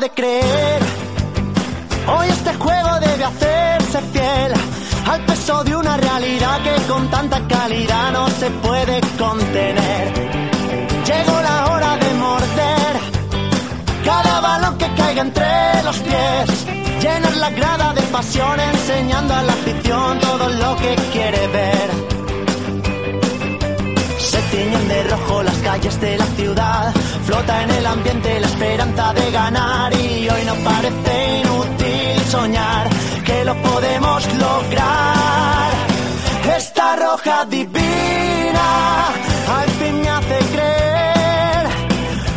de creer. Hoy este juego debe hacerse fiel al peso de una realidad que con tanta calidad no se puede contener. Llegó la hora de morder cada balón que caiga entre los pies. Llenar la grada de pasión enseñando a la afición todo lo que quiere ver. Se tiñen de rojo las calles de la ciudad, flota en el ambiente la esperanza de ganar y hoy no parece inútil soñar que lo podemos lograr. Esta roja divina al fin me hace creer,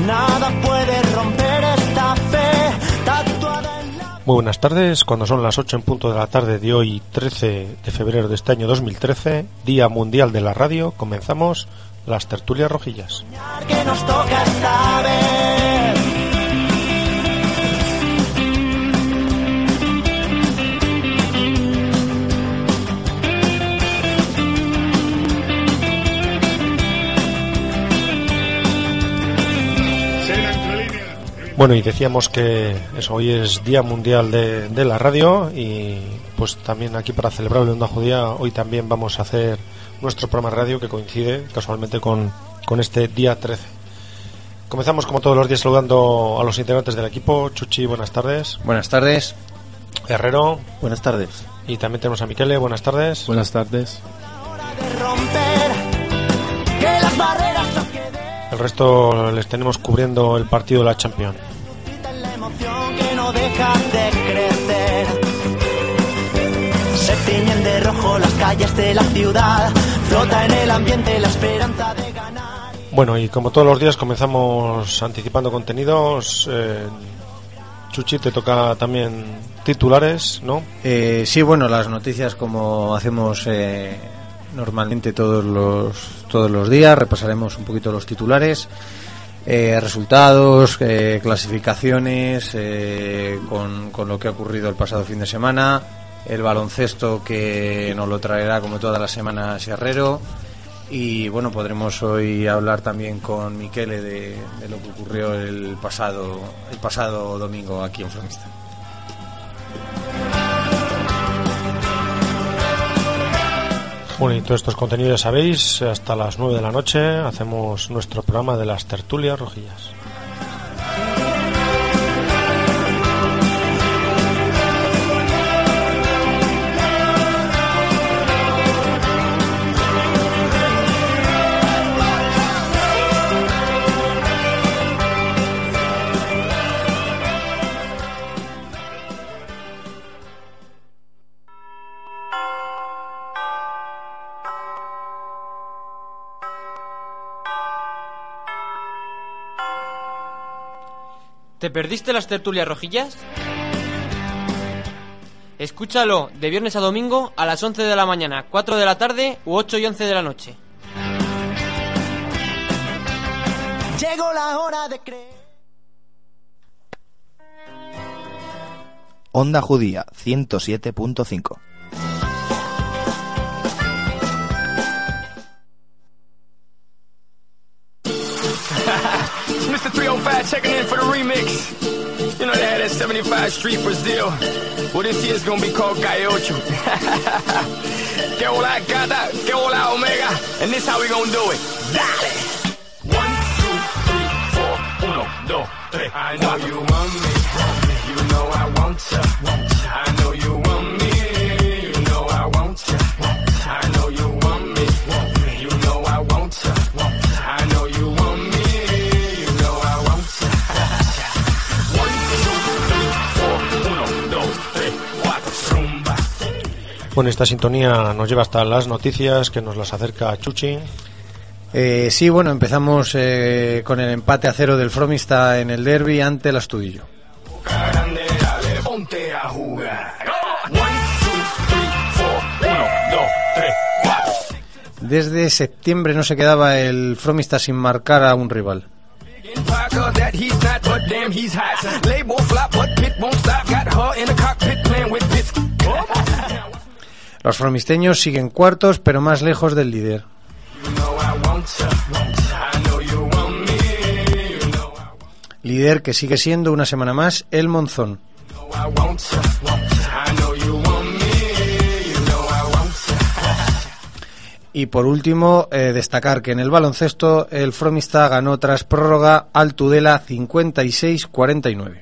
nada puede romper esta fe tatuada en la... Muy buenas tardes, cuando son las 8 en punto de la tarde de hoy, 13 de febrero de este año 2013, Día Mundial de la Radio, comenzamos las tertulias rojillas. que nos toca esta vez. Bueno, y decíamos que eso, hoy es Día Mundial de, de la Radio y pues también aquí para celebrarlo en Onda Judía, hoy también vamos a hacer nuestro programa de radio que coincide casualmente con, con este día 13. Comenzamos como todos los días saludando a los integrantes del equipo. Chuchi, buenas tardes. Buenas tardes. Herrero. Buenas tardes. Y también tenemos a Miquele, buenas tardes. Buenas tardes. El resto les tenemos cubriendo el partido de la Champions. se tiñen de rojo las calles de la ciudad flota en el ambiente la esperanza de ganar Bueno, y como todos los días comenzamos anticipando contenidos. Eh, Chuchi, te toca también titulares, ¿no? Eh, sí, bueno, las noticias como hacemos eh, normalmente todos los, todos los días, repasaremos un poquito los titulares, eh, resultados, eh, clasificaciones, eh, con, con lo que ha ocurrido el pasado fin de semana, el baloncesto que nos lo traerá como todas las semanas Herrero. Y bueno, podremos hoy hablar también con Miquele de, lo que ocurrió el pasado, el pasado domingo aquí en Fromista. Bueno, y todos estos contenidos ya sabéis, hasta las 9 de la noche hacemos nuestro programa de las tertulias rojillas. ¿Te perdiste las tertulias rojillas? Escúchalo de viernes a domingo a las 11 de la mañana, 4 de la tarde u 8 y 11 de la noche. llegó la hora de creer Onda Judía 107.5. 75 Street Brazil. Well, this year's gonna be called Calle Ocho. que hola gata, que hola omega. And this how we gonna do it. Dale! One, two, three, four. Uno, dos, tres. I know you want me. You know I want ya. I Bueno, esta sintonía nos lleva hasta las noticias que nos las acerca Chuchi. Eh, sí, bueno, empezamos eh, con el empate a cero del Fromista en el derby ante el Astudillo. Desde septiembre no se quedaba el Fromista sin marcar a un rival. Los fromisteños siguen cuartos, pero más lejos del líder. Líder que sigue siendo una semana más el Monzón. Y por último, eh, destacar que en el baloncesto el Fromista ganó tras prórroga al Tudela 56-49.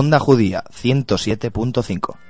Onda Judía 107.5.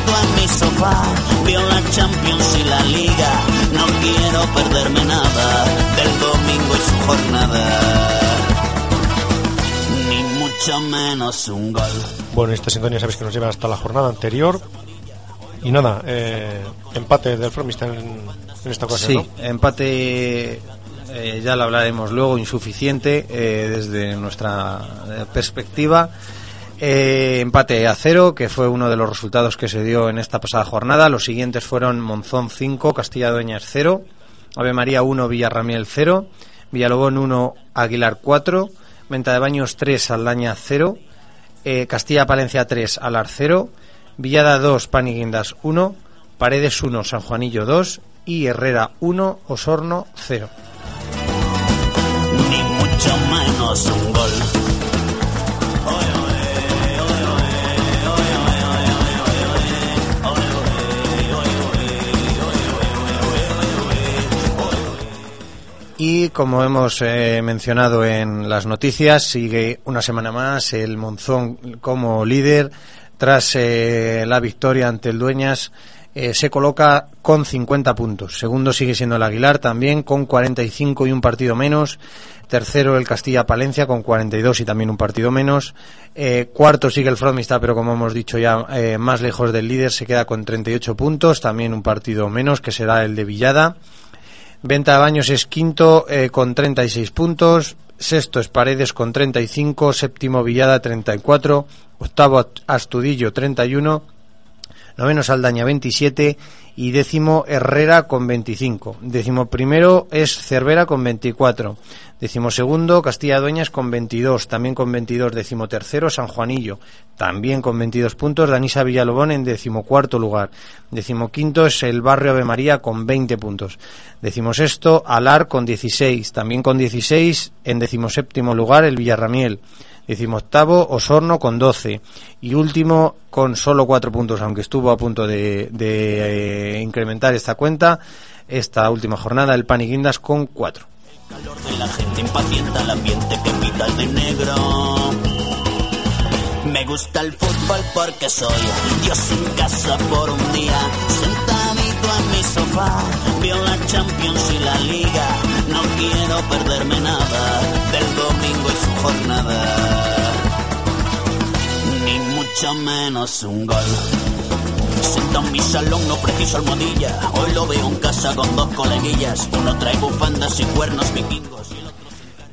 sentadito en mi sofá, veo la Champions y la Liga, no quiero perderme nada del domingo y su jornada, ni mucho menos un gol. Bueno, esta sintonía sabéis que nos lleva hasta la jornada anterior. Y nada, eh, empate del Fromista en, en esta ocasión, Sí, ¿no? empate, eh, ya lo hablaremos luego, insuficiente eh, desde nuestra eh, perspectiva. Eh, empate a cero, que fue uno de los resultados que se dio en esta pasada jornada. Los siguientes fueron Monzón 5, Castilla Dueñas 0, Ave María 1, Villarramiel 0, Villalobón 1, Aguilar 4, Venta de Baños 3, Aldaña 0, eh, Castilla Palencia 3, Alar 0, Villada 2, Paniguindas 1, Paredes 1, San Juanillo 2 y Herrera 1, Osorno 0. ni mucho menos un gol. Y como hemos eh, mencionado en las noticias, sigue una semana más el Monzón como líder. Tras eh, la victoria ante el Dueñas, eh, se coloca con 50 puntos. Segundo sigue siendo el Aguilar también con 45 y un partido menos. Tercero el Castilla Palencia con 42 y también un partido menos. Cuarto sigue el Fromista, pero como hemos dicho ya más lejos del líder, se queda con 38 puntos, también un partido menos que será el de Villada. Venta de Baños es quinto eh, con 36 puntos, sexto es Paredes con 35, séptimo Villada 34, octavo Astudillo 31, noveno Saldaña 27 y décimo Herrera con 25. Décimo primero es Cervera con 24. Décimo segundo Castilla Dueñas con 22, también con 22. Décimo tercero San Juanillo, también con 22 puntos. Danisa Villalobón en décimo cuarto lugar. Décimo quinto es el Barrio Ave María con 20 puntos. Décimo sexto Alar con 16, también con 16. En décimo séptimo lugar el Villarramiel. Decimoctavo, Osorno con 12. Y último, con solo 4 puntos, aunque estuvo a punto de, de, eh, incrementar esta cuenta, esta última jornada, el Paniguindas con 4. calor de la gente impacienta el ambiente que pita el de negro. Me gusta el fútbol porque soy Dios en casa por un día, sentadito en mi sofá, veo la Champions y la Liga. No quiero perderme nada del domingo y su jornada, ni mucho menos un gol. Sentado en mi salón, no preciso almohadilla. Hoy lo veo en casa con dos coleguillas. Uno trae bufandas y cuernos vikingos.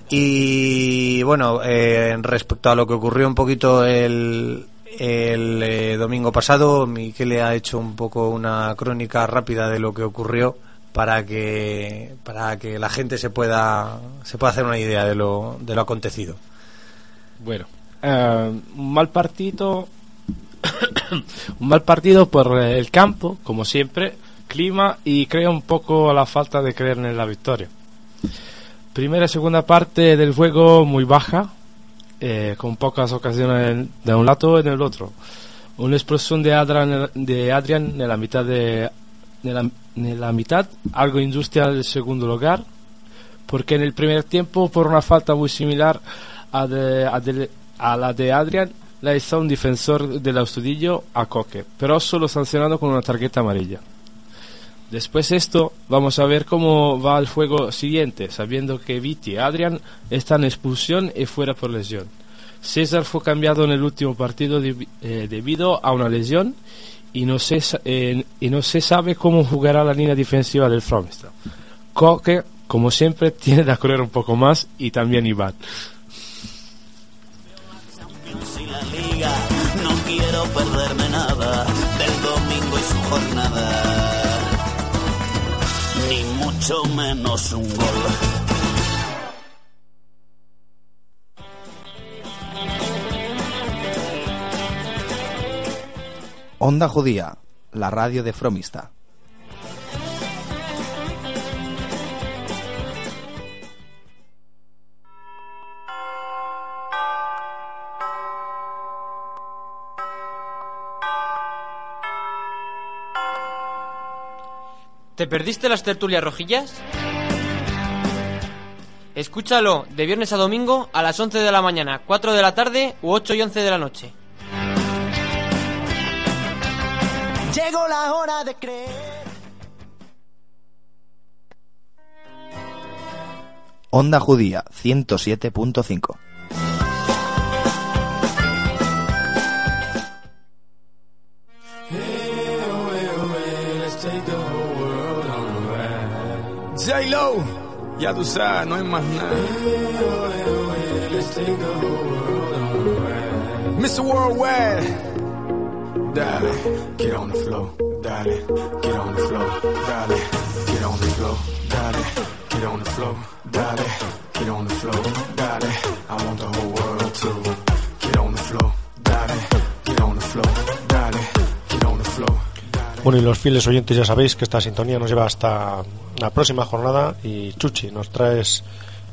y Y bueno, eh, respecto a lo que ocurrió un poquito el, el eh, domingo pasado, Miquel ha hecho un poco una crónica rápida de lo que ocurrió para que para que la gente se pueda se pueda hacer una idea de lo de lo acontecido. Bueno, eh, un mal partido un mal partido por el campo, como siempre, clima y creo un poco la falta de creer en la victoria. Primera y segunda parte del juego muy baja, eh, con pocas ocasiones de un lado y en el otro. Una explosión de Adrian, de Adrian en la mitad de, de la, en la mitad, algo industrial del segundo lugar, porque en el primer tiempo, por una falta muy similar a, de- a de- a la de Adrian, la hizo un defensor del Astudillo a Coque, pero solo sancionado con una tarjeta amarilla. Después esto, vamos a ver cómo va el juego siguiente, sabiendo que Viti y Adrian están en expulsión y fuera por lesión. César fue cambiado en el último partido debi- eh, debido a una lesión y no, se, eh, y no se sabe cómo jugará la línea defensiva del Fromestad. Coque, como siempre, tiene que correr un poco más y también Iván. Menos un gol. Onda Judía, la radio de Fromista. ¿Te perdiste las tertulias rojillas? Escúchalo de viernes a domingo a las 11 de la mañana, 4 de la tarde u 8 y 11 de la noche. Llegó la hora de creer. Onda Judía 107.5. J-Lo, ya tú sabes, no hay más nada. Mr. Worldwide, dale, get on the floor, dale, get on the floor, dale, get on the floor, dale, get on the floor, dale, get on the floor, dale. I want the whole world to get on the floor, dale, get on the floor, dale, get on the floor. Bueno, y los fieles oyentes ya sabéis que esta sintonía nos lleva hasta la próxima jornada y Chuchi, nos traes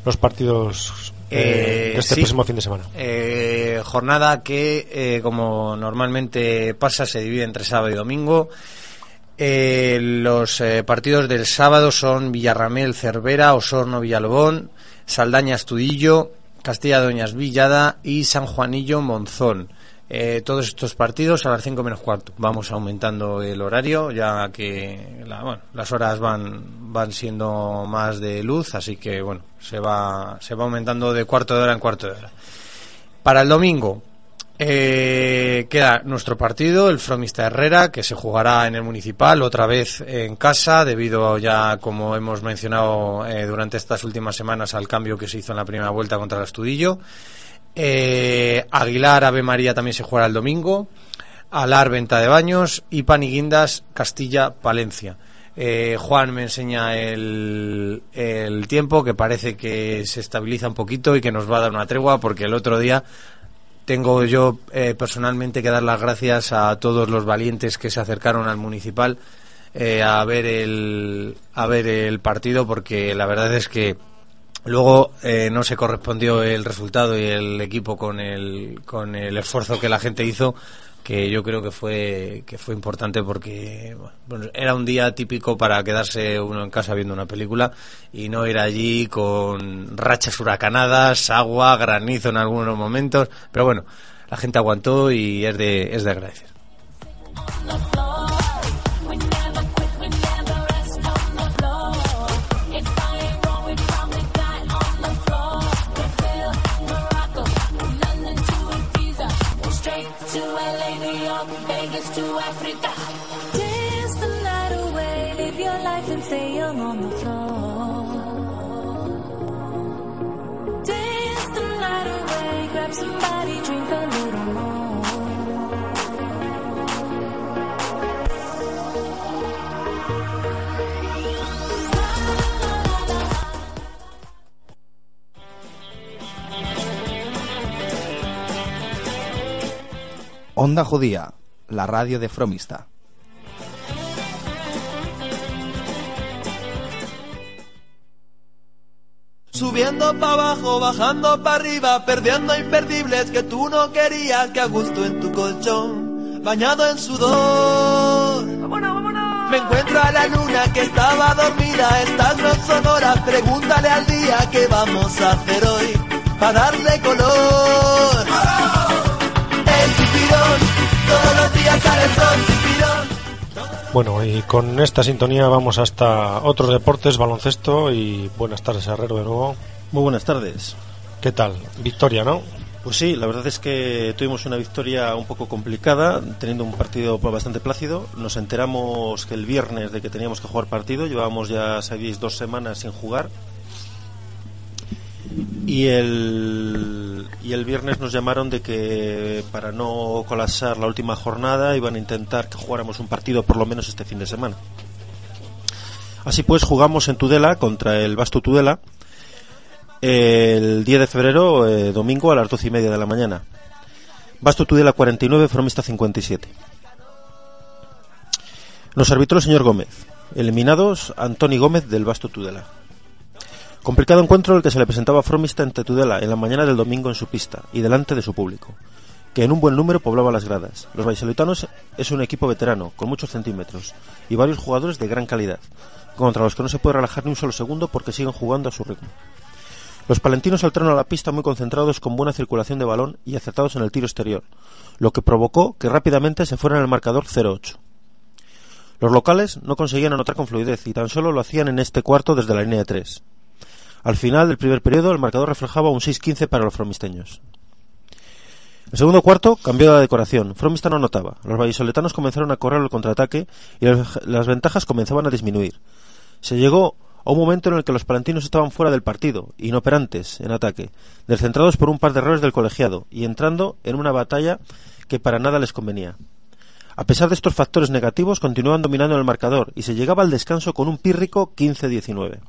los partidos eh, Eh, este sí. próximo fin de semana. Eh, jornada que, eh, como normalmente pasa, se divide entre sábado y domingo. Los partidos del sábado son Villarramel, Cervera, Osorno, Villalobón, Saldaña, Estudillo, Castilla Doñas, Villada y San Juanillo, Monzón. Eh, todos estos partidos a las 5 menos cuarto. Vamos aumentando el horario, ya que la- bueno, las horas van, van siendo más de luz, así que bueno, se va, se va aumentando de cuarto de hora en cuarto de hora. Para el domingo eh, queda nuestro partido, el Fromista Herrera, que se jugará en el Municipal, otra vez en casa, debido ya, como hemos mencionado eh, durante estas últimas semanas, al cambio que se hizo en la primera vuelta contra el Astudillo. Eh, Aguilar, Ave María también se jugará el domingo. Alar, Venta de Baños. Y Paniguindas, Castilla, Palencia. Eh, Juan me enseña el, el tiempo que parece que se estabiliza un poquito y que nos va a dar una tregua porque el otro día tengo yo eh, personalmente que dar las gracias a todos los valientes que se acercaron al municipal eh, a ver el a ver el partido porque la verdad es que luego eh, no se correspondió el resultado y el equipo con el con el esfuerzo que la gente hizo que yo creo que fue que fue importante porque bueno, era un día típico para quedarse uno en casa viendo una película y no ir allí con rachas huracanadas, agua, granizo en algunos momentos, pero bueno, la gente aguantó y es de es de agradecer. Africa. Dance the live your life and on the floor. Grab somebody, drink a little. Onda Judía, la radio de Fromista. Subiendo para abajo, bajando para arriba, perdiendo imperdibles que tú no querías, que a gusto en tu colchón, bañado en sudor. Me encuentro a la luna que estaba dormida, estás no sonora, pregúntale al día qué vamos a hacer hoy, para darle color. El chipirón, todos los días sale el sol, chipirón. Bueno, y con esta sintonía vamos hasta otros deportes, baloncesto y buenas tardes, Herrero, de nuevo. Muy buenas tardes. ¿Qué tal? Victoria, ¿no? Pues sí, la verdad es que tuvimos una victoria un poco complicada, teniendo un partido bastante plácido. Nos enteramos que el viernes de que teníamos que jugar partido, llevábamos ya, sabéis, dos semanas sin jugar. Y el, y el viernes nos llamaron de que para no colapsar la última jornada iban a intentar que jugáramos un partido por lo menos este fin de semana. Así pues, jugamos en Tudela contra el Basto Tudela el 10 de febrero, eh, domingo, a las 12 y media de la mañana. Basto Tudela 49, Fromista 57. Nos arbitró el señor Gómez. Eliminados Antoni Gómez del Basto Tudela. Complicado encuentro el que se le presentaba a Fromista ante Tudela en la mañana del domingo en su pista y delante de su público, que en un buen número poblaba las gradas. Los vallisolitanos es un equipo veterano, con muchos centímetros, y varios jugadores de gran calidad, contra los que no se puede relajar ni un solo segundo porque siguen jugando a su ritmo. Los palentinos saltaron a la pista muy concentrados con buena circulación de balón y acertados en el tiro exterior, lo que provocó que rápidamente se fueran al marcador 0-8. Los locales no conseguían anotar con fluidez y tan solo lo hacían en este cuarto desde la línea de 3. Al final del primer periodo, el marcador reflejaba un 6-15 para los fromisteños. El segundo cuarto cambió la decoración. Fromista no anotaba. Los vallisoletanos comenzaron a correr el contraataque y las, ventajas comenzaban a disminuir. Se llegó a un momento en el que los palentinos estaban fuera del partido, inoperantes en ataque, descentrados por un par de errores del colegiado y entrando en una batalla que para nada les convenía. A pesar de estos factores negativos, continuaban dominando el marcador y se llegaba al descanso con un pírrico 15-19.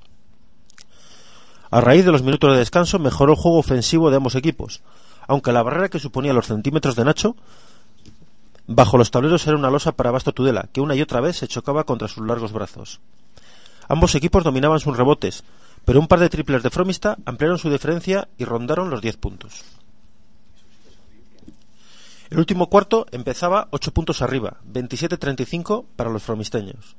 A raíz de los minutos de descanso mejoró el juego ofensivo de ambos equipos, aunque la barrera que suponía los centímetros de Nacho bajo los tableros era una losa para Basto Tudela, que una y otra vez se chocaba contra sus largos brazos. Ambos equipos dominaban sus rebotes, pero un par de triples de Fromista ampliaron su diferencia y rondaron los 10 puntos. El último cuarto empezaba 8 puntos arriba, 27-35 para los fromisteños.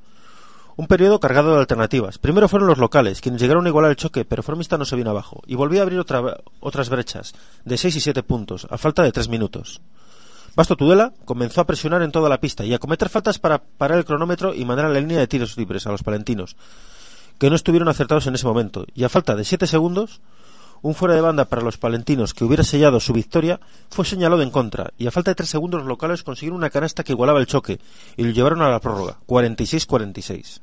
Un periodo cargado de alternativas. Primero fueron los locales, quienes llegaron a igualar el choque, pero Fromista no se vino abajo, y volvió a abrir otra- otras brechas, de 6 y 7 puntos, a falta de 3 minutos. Basto Tudela comenzó a presionar en toda la pista y a cometer faltas para parar el cronómetro y mandar a la línea de tiros libres a los palentinos, que no estuvieron acertados en ese momento, y a falta de 7 segundos, un fuera de banda para los palentinos que hubiera sellado su victoria fue señalado en contra, y a falta de 3 segundos los locales consiguieron una canasta que igualaba el choque y lo llevaron a la prórroga, 46-46.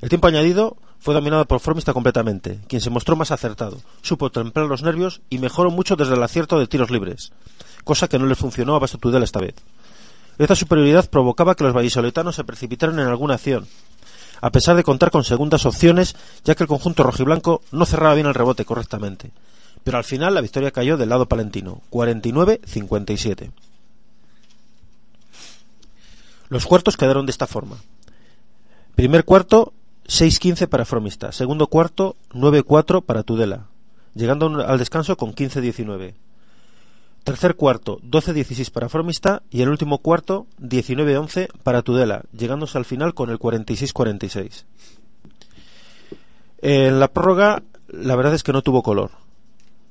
El tiempo añadido fue dominado por Formista completamente, quien se mostró más acertado, supo templar los nervios y mejoró mucho desde el acierto de tiros libres, cosa que no le funcionó a Basto Tudela esta vez. Esta superioridad provocaba que los vallisoletanos se precipitaran en alguna acción, a pesar de contar con segundas opciones, ya que el conjunto rojiblanco no cerraba bien el rebote correctamente. Pero al final la victoria cayó del lado palentino, 49-57. Los cuartos quedaron de esta forma. Primer cuarto, 6-15 para Fromista. Segundo cuarto, 9-4 para Tudela, llegando al descanso con 15-19. Tercer cuarto, 12-16 para Fromista y el último cuarto, 19-11 para Tudela, llegándose al final con el 46-46. En la prórroga, la verdad es que no tuvo color.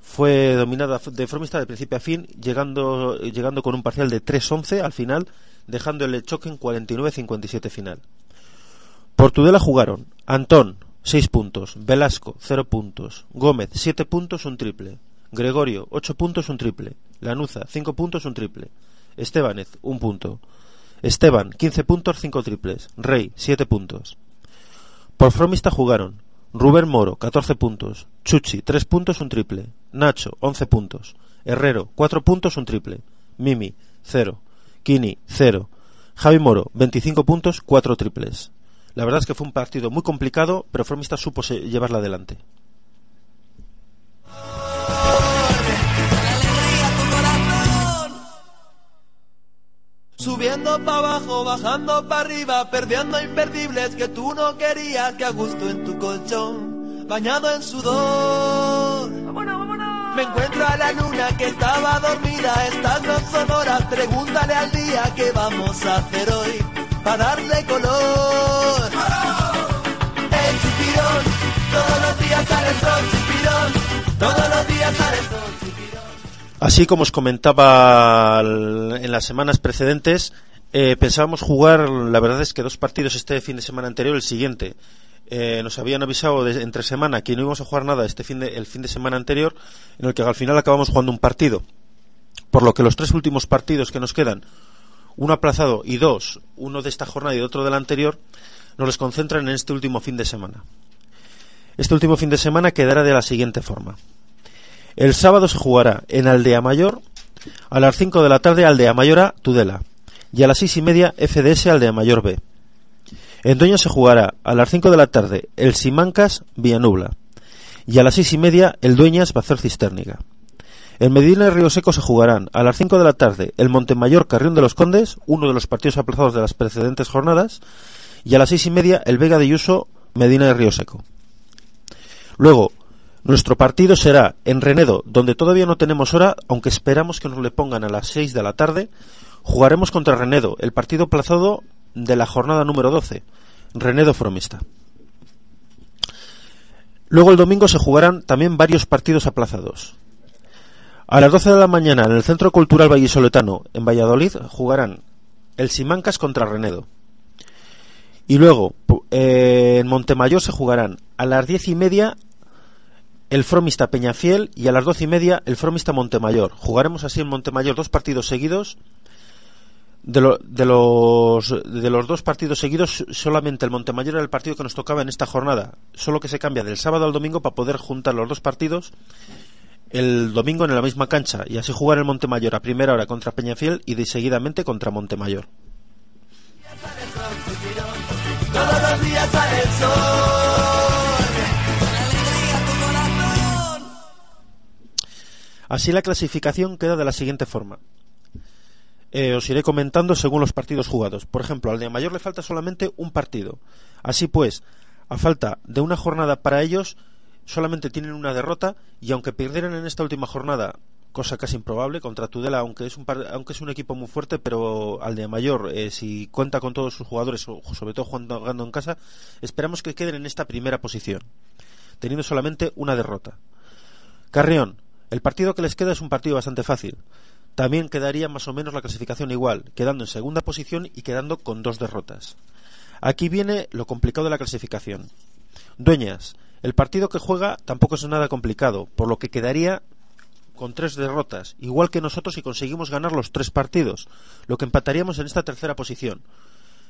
Fue dominada de Fromista de principio a fin, llegando, llegando con un parcial de 3-11 al final, dejando el choque en 49-57 final. Por Tudela jugaron Antón, 6 puntos, Velasco, 0 puntos, Gómez, 7 puntos, un triple, Gregorio, 8 puntos, un triple, Lanuza, 5 puntos, un triple, Estebanez, 1 punto, Esteban, 15 puntos, 5 triples, Rey, 7 puntos. Por Fromista jugaron Rubén Moro, 14 puntos, Chuchi, 3 puntos, un triple, Nacho, 11 puntos, Herrero, 4 puntos, un triple, Mimi, 0, Kini, 0, Javi Moro, 25 puntos, 4 triples. La verdad es que fue un partido muy complicado, pero Fromista supo llevarla adelante. Subiendo para abajo, bajando para arriba, perdiendo imperdibles que tú no querías, que a gusto en tu colchón, bañado en sudor. Me encuentro a la luna que estaba dormida, estas no son horas, pregúntale al día qué vamos a hacer hoy, para darle color. El chipirón, todos los días sale el sol, todos los días sale el sol. Así como os comentaba en las semanas precedentes, eh, pensábamos jugar, la verdad es que dos partidos este fin de semana anterior, el siguiente. Eh, nos habían avisado entre semana que no íbamos a jugar nada este fin de, el fin de semana anterior, en el que al final acabamos jugando un partido. Por lo que los tres últimos partidos que nos quedan, uno aplazado y dos, uno de esta jornada y otro de la anterior, nos los concentran en este último fin de semana. Este último fin de semana quedará de la siguiente forma. El sábado se jugará en Aldea Mayor a las 5 de la tarde Aldea Mayor A Tudela y a las seis y media FDS Aldea Mayor B. En Doña se jugará a las 5 de la tarde el Simancas Villanubla y a las seis y media el Dueñas Bazar Cisterniga. En Medina y Río Seco se jugarán a las 5 de la tarde el Montemayor Carrión de los Condes, uno de los partidos aplazados de las precedentes jornadas, y a las seis y media el Vega de Yuso Medina y Río Seco. Luego, nuestro partido será en Renedo, donde todavía no tenemos hora, aunque esperamos que nos le pongan a las 6 de la tarde. Jugaremos contra Renedo, el partido aplazado de la jornada número 12, Renedo Fromista. Luego el domingo se jugarán también varios partidos aplazados. A las 12 de la mañana en el Centro Cultural Vallisoletano, en Valladolid, jugarán el Simancas contra Renedo. Y luego, eh, en Montemayor se jugarán a las diez y media el Fromista Peñafiel y a las doce y media el Fromista Montemayor. Jugaremos así en Montemayor dos partidos seguidos. De, lo- de los, de los dos partidos seguidos, solamente el Montemayor era el partido que nos tocaba en esta jornada. Solo que se cambia del sábado al domingo para poder juntar los dos partidos el domingo en la misma cancha y así jugar el Montemayor a primera hora contra Peñafiel y de seguidamente contra Montemayor. Todos los días el sol. Así la clasificación queda de la siguiente forma. Eh, os iré comentando según los partidos jugados. Por ejemplo, al de Mayor le falta solamente un partido. Así pues, a falta de una jornada para ellos, solamente tienen una derrota y aunque perdieran en esta última jornada, cosa casi improbable, contra Tudela, aunque es un, par- aunque es un equipo muy fuerte, pero al de Mayor, eh, si cuenta con todos sus jugadores, sobre todo jugando en casa, esperamos que queden en esta primera posición, teniendo solamente una derrota. Carrión, el partido que les queda es un partido bastante fácil. También quedaría más o menos la clasificación igual, quedando en segunda posición y quedando con dos derrotas. Aquí viene lo complicado de la clasificación. Dueñas, el partido que juega tampoco es nada complicado, por lo que quedaría con tres derrotas, igual que nosotros si conseguimos ganar los tres partidos, lo que empataríamos en esta tercera posición.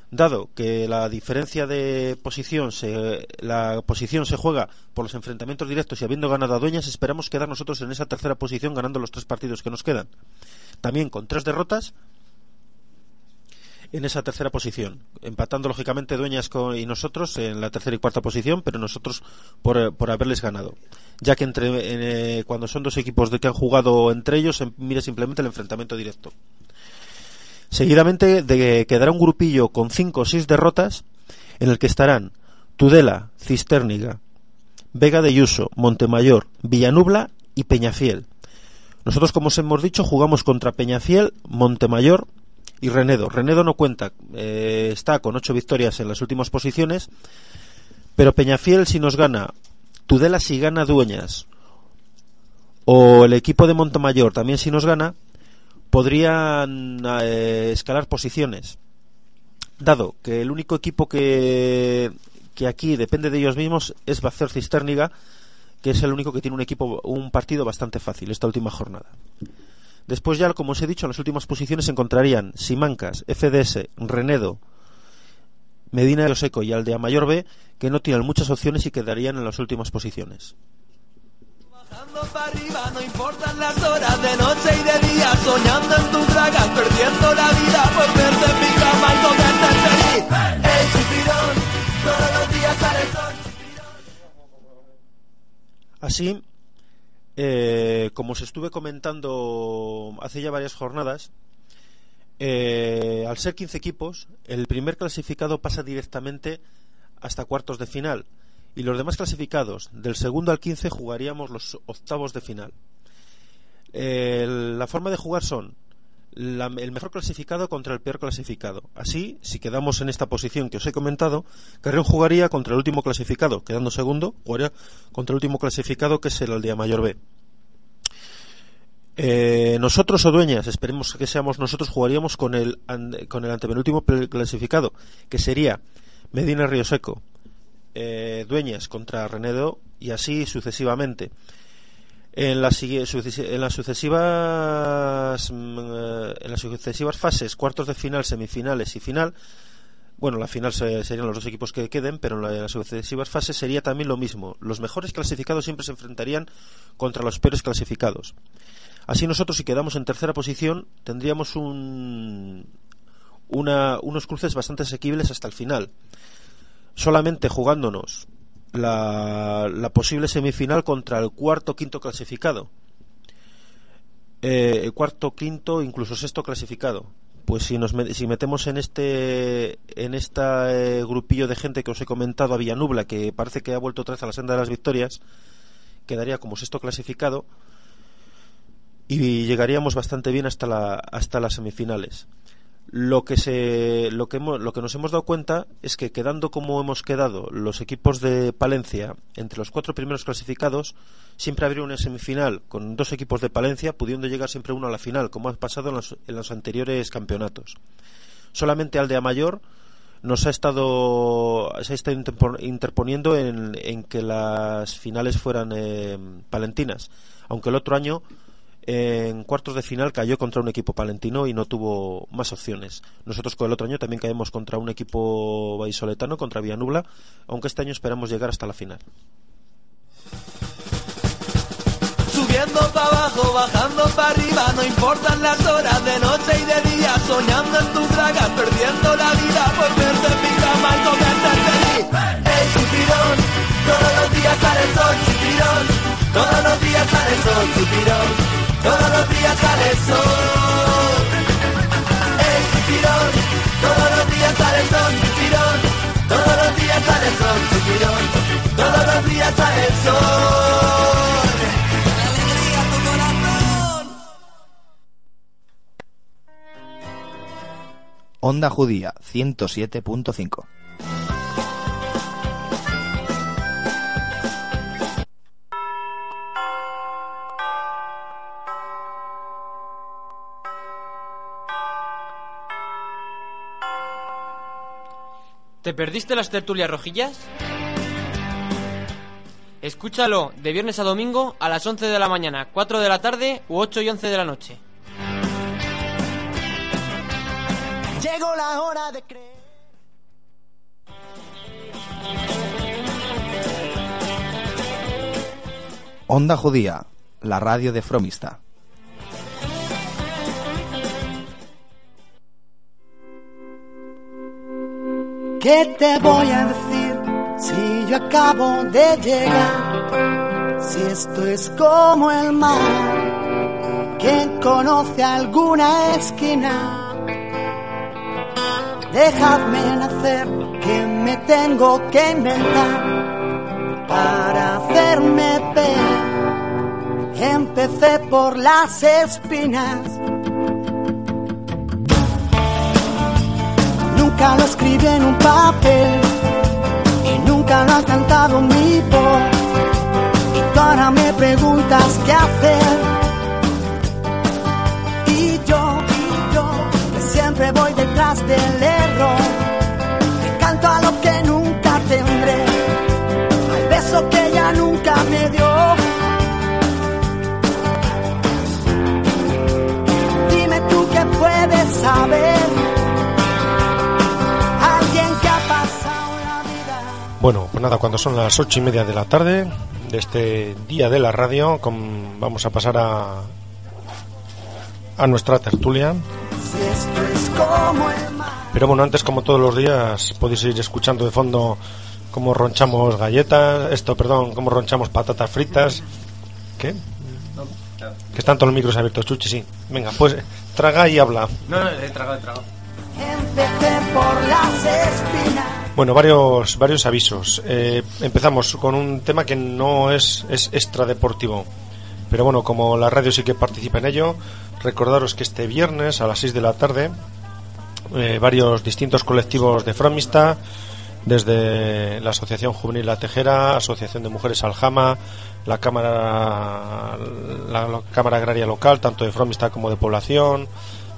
Dado que la diferencia de posición se, la posición se juega por los enfrentamientos directos y habiendo ganado a Dueñas, esperamos quedar nosotros en esa tercera posición ganando los tres partidos que nos quedan. También con tres derrotas en esa tercera posición, empatando lógicamente Dueñas con- y nosotros en la tercera y cuarta posición, pero nosotros por, por haberles ganado. Ya que entre, eh, cuando son dos equipos de que han jugado entre ellos, se mira simplemente el enfrentamiento directo. Seguidamente de, quedará un grupillo con cinco o seis derrotas en el que estarán Tudela, Cisterniga, Vega de Yuso, Montemayor, Villanubla y Peñafiel. Nosotros, como os hemos dicho, jugamos contra Peñafiel, Montemayor y Renedo. Renedo no cuenta, eh, está con ocho victorias en las últimas posiciones, pero Peñafiel si nos gana, Tudela si gana Dueñas, o el equipo de Montemayor también si nos gana, podrían eh, escalar posiciones. Dado que el único equipo que, aquí depende de ellos mismos es Bacer Cisterniga, que es el único que tiene un equipo, un partido bastante fácil esta última jornada. Después ya, como os he dicho, en las últimas posiciones encontrarían Simancas, FDS, Renedo, Medina de Oseco y Aldea Mayor B, que no tienen muchas opciones y quedarían en las últimas posiciones. Bajando para arriba, no importan las horas de noche y de día, soñando en tus dragas, perdiendo la vida por verte en mi cama y comerte feliz. El chipirón, todos los días sale el sol. Así, eh, como os estuve comentando hace ya varias jornadas, eh, al ser 15 equipos, el primer clasificado pasa directamente hasta cuartos de final y los demás clasificados del segundo al 15 jugaríamos los octavos de final. La forma de jugar son el mejor clasificado contra el peor clasificado. Así, si quedamos en esta posición que os he comentado, Carrión jugaría contra el último clasificado, quedando segundo, jugaría contra el último clasificado que es el Aldea Mayor B. Eh, nosotros o Dueñas, esperemos que seamos nosotros, jugaríamos con el, con el antepenúltimo clasificado, que sería Medina Río Seco, eh, Dueñas contra Renedo y así sucesivamente. En las, en las sucesivas mm, eh, en las sucesivas fases, cuartos de final, semifinales y final, bueno, la final se- serían los dos equipos que queden, pero en las sucesivas fases sería también lo mismo. Los mejores clasificados siempre se enfrentarían contra los peores clasificados. Así nosotros, si quedamos en tercera posición, tendríamos un, una- unos cruces bastante asequibles hasta el final. Solamente jugándonos la, la posible semifinal contra el cuarto quinto clasificado. Eh, el cuarto, quinto, incluso sexto clasificado. Pues si nos si metemos en este en este grupillo de gente que os he comentado a Villanubla, que parece que ha vuelto otra vez a la senda de las victorias, quedaría como sexto clasificado y llegaríamos bastante bien hasta la hasta las semifinales. Lo que se lo que hemos- lo que nos hemos dado cuenta es que quedando como hemos quedado los equipos de Palencia entre los cuatro primeros clasificados, siempre habría una semifinal con dos equipos de Palencia, pudiendo llegar siempre uno a la final, como ha pasado en los, en los anteriores campeonatos. Solamente Aldea Mayor nos ha estado se ha estado interpo- interponiendo en, en que las finales fueran eh, palentinas, aunque el otro año en cuartos de final cayó contra un equipo palentino y no tuvo más opciones. Nosotros con el otro año también caemos contra un equipo vallisoletano, contra Villanubla, aunque este año esperamos llegar hasta la final. Subiendo para abajo, bajando para arriba, no importan las horas de noche y de día, soñando en tus dragas, perdiendo la vida por verte en pijama y comerte feliz. ¡Ey, chupirón! Todos los días sale el sol, chupirón. Todos los días sale el sol, chupirón. Todos los días sale el sol. ¡Ey, chupirón! Todos los días sale el sol. Todos los días sale el sol. Todos los días sale el sol. Onda Judía 107.5. ¿Te perdiste las tertulias rojillas? Escúchalo de viernes a domingo a las 11 de la mañana, 4 de la tarde u 8 y 11 de la noche. Llegó la hora de creer. Onda Judía, la radio de Fromista. ¿Qué te voy a decir si yo acabo de llegar? Si esto es como el mar, ¿quién conoce alguna esquina? Dejadme nacer, que me tengo que inventar para hacerme ver. Empecé por las espinas. Nunca lo escribí en un papel y nunca lo ha cantado mi voz. Y tú ahora me preguntas qué hacer. Y yo, y yo, que siempre voy detrás del error. Que canto a lo que nunca tendré. Al beso que ella nunca me dio. Dime tú qué puedes saber. Bueno, pues nada, cuando son las ocho y media de la tarde de este día de la radio, con- vamos a pasar a, a nuestra tertulia. Pero bueno, antes, como todos los días, podéis ir escuchando de fondo cómo ronchamos galletas, esto, perdón, cómo ronchamos patatas fritas. ¿Qué? Que están todos los micros abiertos, Chuchi, sí. Venga, pues traga y habla. No, no, he tragado, he tragado. Empecé por las espinas. Bueno, varios, varios avisos. Eh, empezamos con un tema que no es, es extradeportivo. Pero bueno, como la radio sí que participa en ello, recordaros que este viernes a las 6 de la tarde, eh, varios distintos colectivos de Fromista, desde la Asociación Juvenil La Tejera, Asociación de Mujeres Aljama, la Cámara, la, la Cámara Agraria Local, tanto de Fromista como de Población,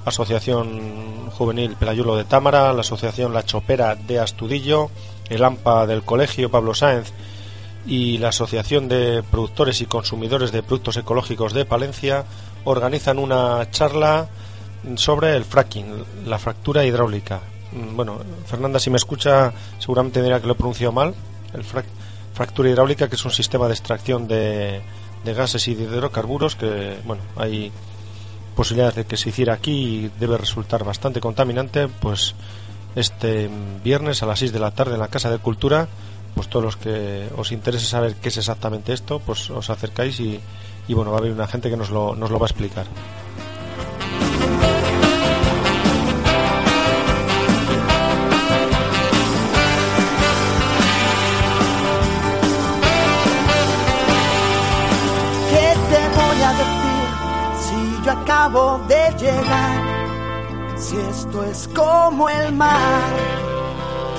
Asociación Juvenil Pelayulo de Támara, la Asociación La Chopera de Astudillo, el AMPA del Colegio Pablo Sáenz y la Asociación de Productores y Consumidores de Productos Ecológicos de Palencia organizan una charla sobre el fracking, la fractura hidráulica. Mm, Bueno, Fernanda, si me escucha, seguramente dirá que lo he pronunciado mal. El frac- fractura hidráulica, que es un sistema de extracción de, de gases y de hidrocarburos que, bueno, hay posibilidades de que se hiciera aquí y debe resultar bastante contaminante, pues este viernes a las 6 de la tarde en la Casa de Cultura, pues todos los que os interese saber qué es exactamente esto, pues os acercáis y, y bueno, va a haber una gente que nos lo, nos lo va a explicar. Acabo de llegar? Si esto es como el mar,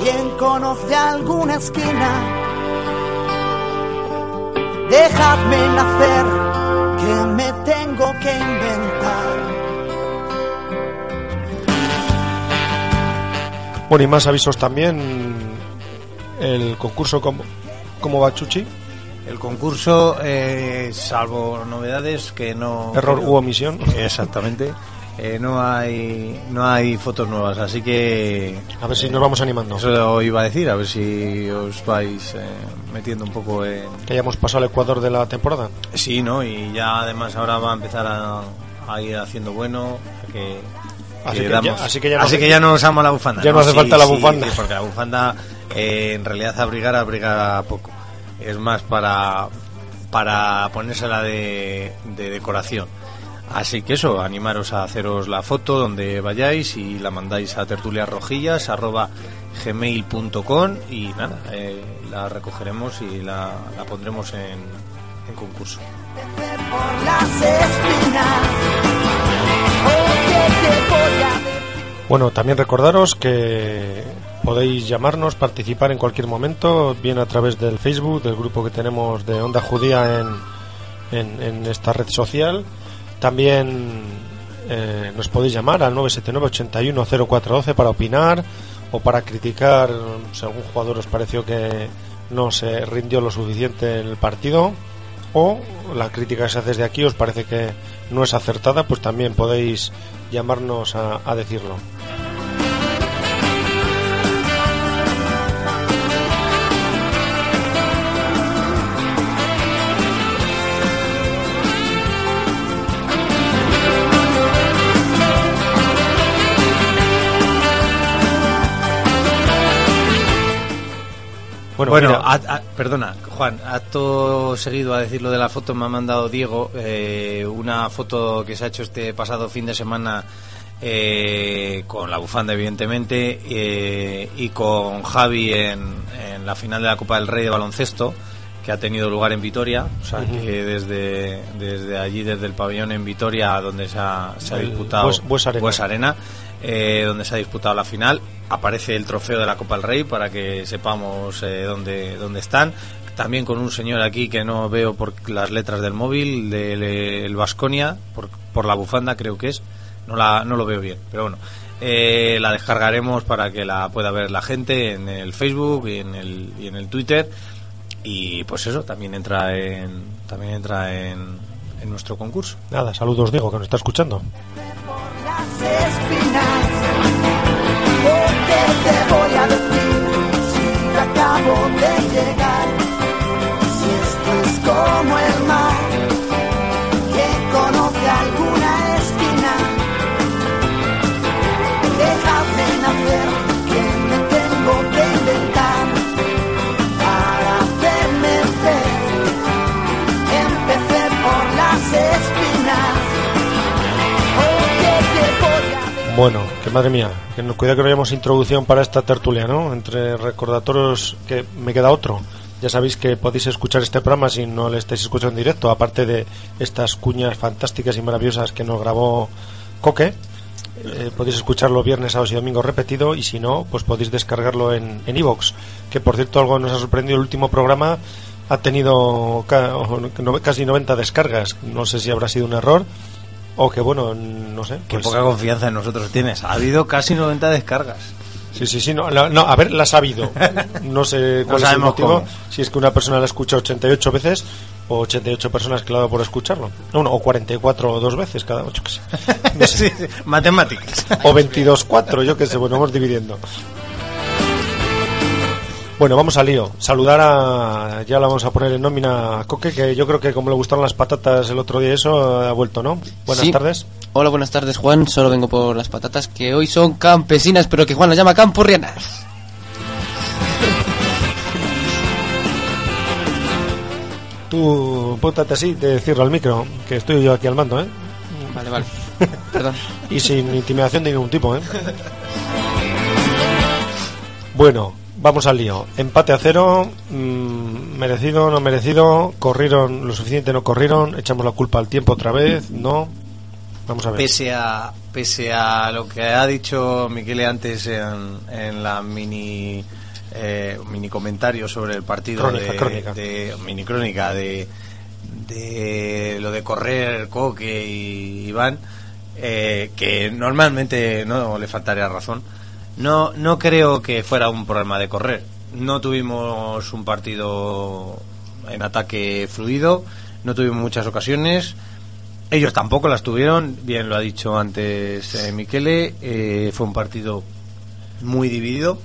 ¿quién conoce alguna esquina? Dejadme nacer, que me tengo que inventar. Bueno, y más avisos también. El concurso, ¿cómo, cómo va Chuchi? El concurso, eh, salvo novedades que no... Error u omisión. Exactamente. Eh, no hay no hay fotos nuevas, así que... A ver si nos vamos animando. Eso iba a decir, a ver si os vais eh, metiendo un poco en... Que hayamos pasado el Ecuador de la temporada. Sí, ¿no? Y ya además ahora va a empezar a, a ir haciendo bueno, que... Así que damos- ya- así que ya no así que ya no nos ama la bufanda. ya no hace falta la bufanda. sí, porque la bufanda eh, en realidad abrigar abriga poco. Es más para para ponérsela de, de decoración. Así que eso, animaros a haceros la foto donde vayáis y la mandáis a tertuliarrojillas@gmail.com y nada, eh, la recogeremos y la, pondremos en, en concurso. Bueno, también recordaros que podéis llamarnos, participar en cualquier momento, bien a través del Facebook, del grupo que tenemos de Onda Judía en, en, esta red social. También eh, nos podéis llamar al 979-810412 para opinar o para criticar si algún jugador os pareció que no se rindió lo suficiente en el partido o la crítica que se hace desde aquí os parece que no es acertada, pues también podéis llamarnos a, a decirlo. Bueno, Bueno, mira, a- a- perdona, Juan, acto seguido a decir lo de la foto me ha mandado Diego eh, una foto que se ha hecho este pasado fin de semana eh, con la bufanda evidentemente eh, y con Javi en, en la final de la Copa del Rey de baloncesto que ha tenido lugar en Vitoria, o sea que desde, desde allí, desde el pabellón en Vitoria, donde se ha, se ha El disputado Bues- Bues Arena. Bues Arena, eh, donde se ha disputado la final. Aparece el trofeo de la Copa del Rey para que sepamos eh, dónde, dónde están. También con un señor aquí que no veo por las letras del móvil, del Vasconia, por, por la bufanda creo que es. No, la, no lo veo bien, pero bueno. Eh, la descargaremos para que la pueda ver la gente en el Facebook y en el, y en el Twitter. Y pues eso, también entra en, también entra en, en nuestro concurso. nada, saludos Diego, que nos está escuchando. Espinas. ¿qué te voy a decir si yo acabo de llegar? Si esto es como el mar, Bueno, que madre mía, que no, cuidado que no hayamos introducción para esta tertulia, ¿no? Entre recordatorios que me queda otro. Ya sabéis que podéis escuchar este programa si no le estáis escuchando en directo, aparte de estas cuñas fantásticas y maravillosas que nos grabó Coque. Eh, podéis escucharlo viernes, sábados y domingo repetido y si no, pues podéis descargarlo en en iVoox, que por cierto algo nos ha sorprendido el último programa ha tenido casi 90 descargas. No sé si habrá sido un error o que bueno, no sé. Qué pues- poca confianza en nosotros tienes. Ha habido casi 90 descargas. Sí, sí, sí, no, no, a ver, la ha sabido. No sé cuál es el motivo. cómo. Si es que una persona la escucha 88 veces o 88 personas que la ha dado por escucharlo. No, no, o 44 o dos veces cada ocho, que sé. No sé. Sí, sí, matemáticas. O 22, 4, yo qué sé, bueno, vamos dividiendo. Bueno, vamos al lío. Saludar a. Ya la vamos a poner en nómina a Coque, que yo creo que como le gustaron las patatas el otro día, eso ha vuelto, ¿no? Buenas Sí. tardes. Hola, buenas tardes, Juan. Solo vengo por las patatas que hoy son campesinas, pero que Juan las llama campurrianas. Tú, póntate así, te cierro al micro, que estoy yo aquí al mando, ¿eh? Vale, vale. Perdón. Y sin intimidación de ningún tipo, ¿eh? Bueno, vamos al lío. Empate a cero, mm, merecido, no merecido, corrieron lo suficiente, no corrieron, echamos la culpa al tiempo otra vez, no. Vamos a ver. Pese a, pese a lo que ha dicho Miquele antes en, en la mini eh, mini comentario sobre el partido Crónica, de, crónica. de- mini crónica de, de lo de correr Coque y Iván eh, que normalmente no le faltaría razón no no creo que fuera un problema de correr no tuvimos un partido en ataque fluido no tuvimos muchas ocasiones ellos tampoco las tuvieron, bien lo ha dicho antes eh, Miquele, eh, fue un partido muy dividido.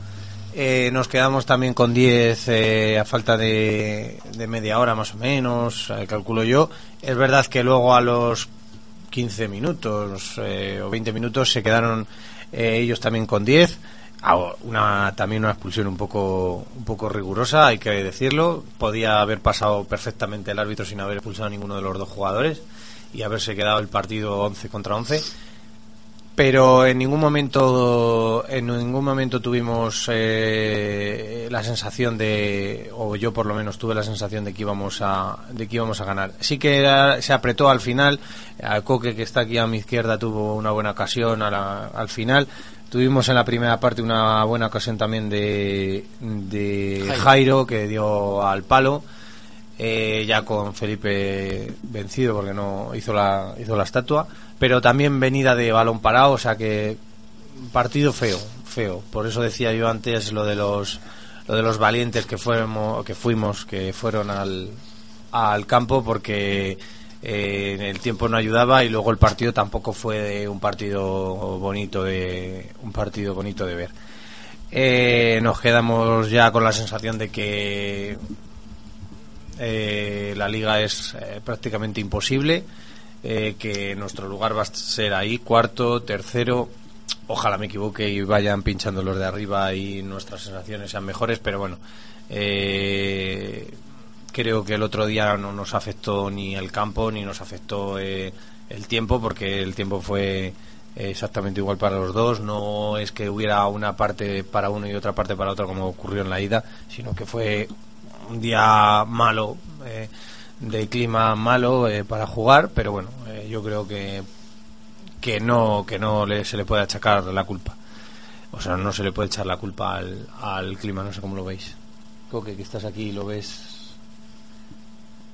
Eh, nos quedamos también con 10 eh, a falta de, de media hora más o menos, eh, calculo yo. Es verdad que luego a los 15 minutos eh, o 20 minutos se quedaron eh, ellos también con 10. Ah, Una, también una expulsión un poco, un poco rigurosa, hay que decirlo. Podía haber pasado perfectamente el árbitro sin haber expulsado a ninguno de los dos jugadores y haberse quedado el partido 11 contra 11 pero en ningún momento en ningún momento tuvimos eh, la sensación de o yo por lo menos tuve la sensación de que íbamos a de que íbamos a ganar. Sí que era- se apretó al final. A Coque que está aquí a mi izquierda tuvo una buena ocasión a la- al final. Tuvimos en la primera parte una buena ocasión también de, de Jairo. Jairo que dio al palo. Eh, ya con Felipe vencido porque no hizo la hizo la estatua pero también venida de balón parado o sea que partido feo feo. Por eso decía yo antes lo de los lo de los valientes que fuimos que fuimos que fueron al al campo porque eh, el tiempo no ayudaba y luego el partido tampoco fue un partido bonito de un partido bonito de ver. Eh, nos quedamos ya con la sensación de que eh, la liga es eh, prácticamente imposible, eh, que nuestro lugar va a ser ahí, cuarto, tercero. Ojalá me equivoque y vayan pinchando los de arriba y nuestras sensaciones sean mejores, pero bueno, eh, creo que el otro día no nos afectó ni el campo ni nos afectó eh, el tiempo, porque el tiempo fue exactamente igual para los dos. No es que hubiera una parte para uno y otra parte para otro como ocurrió en la ida, sino que fue un día malo, eh, de clima malo eh, para jugar, pero bueno, eh, yo creo que que no que no le, se le puede achacar la culpa. O sea, no se le puede echar la culpa al, al clima, no sé cómo lo veis. Coque, que estás aquí y lo ves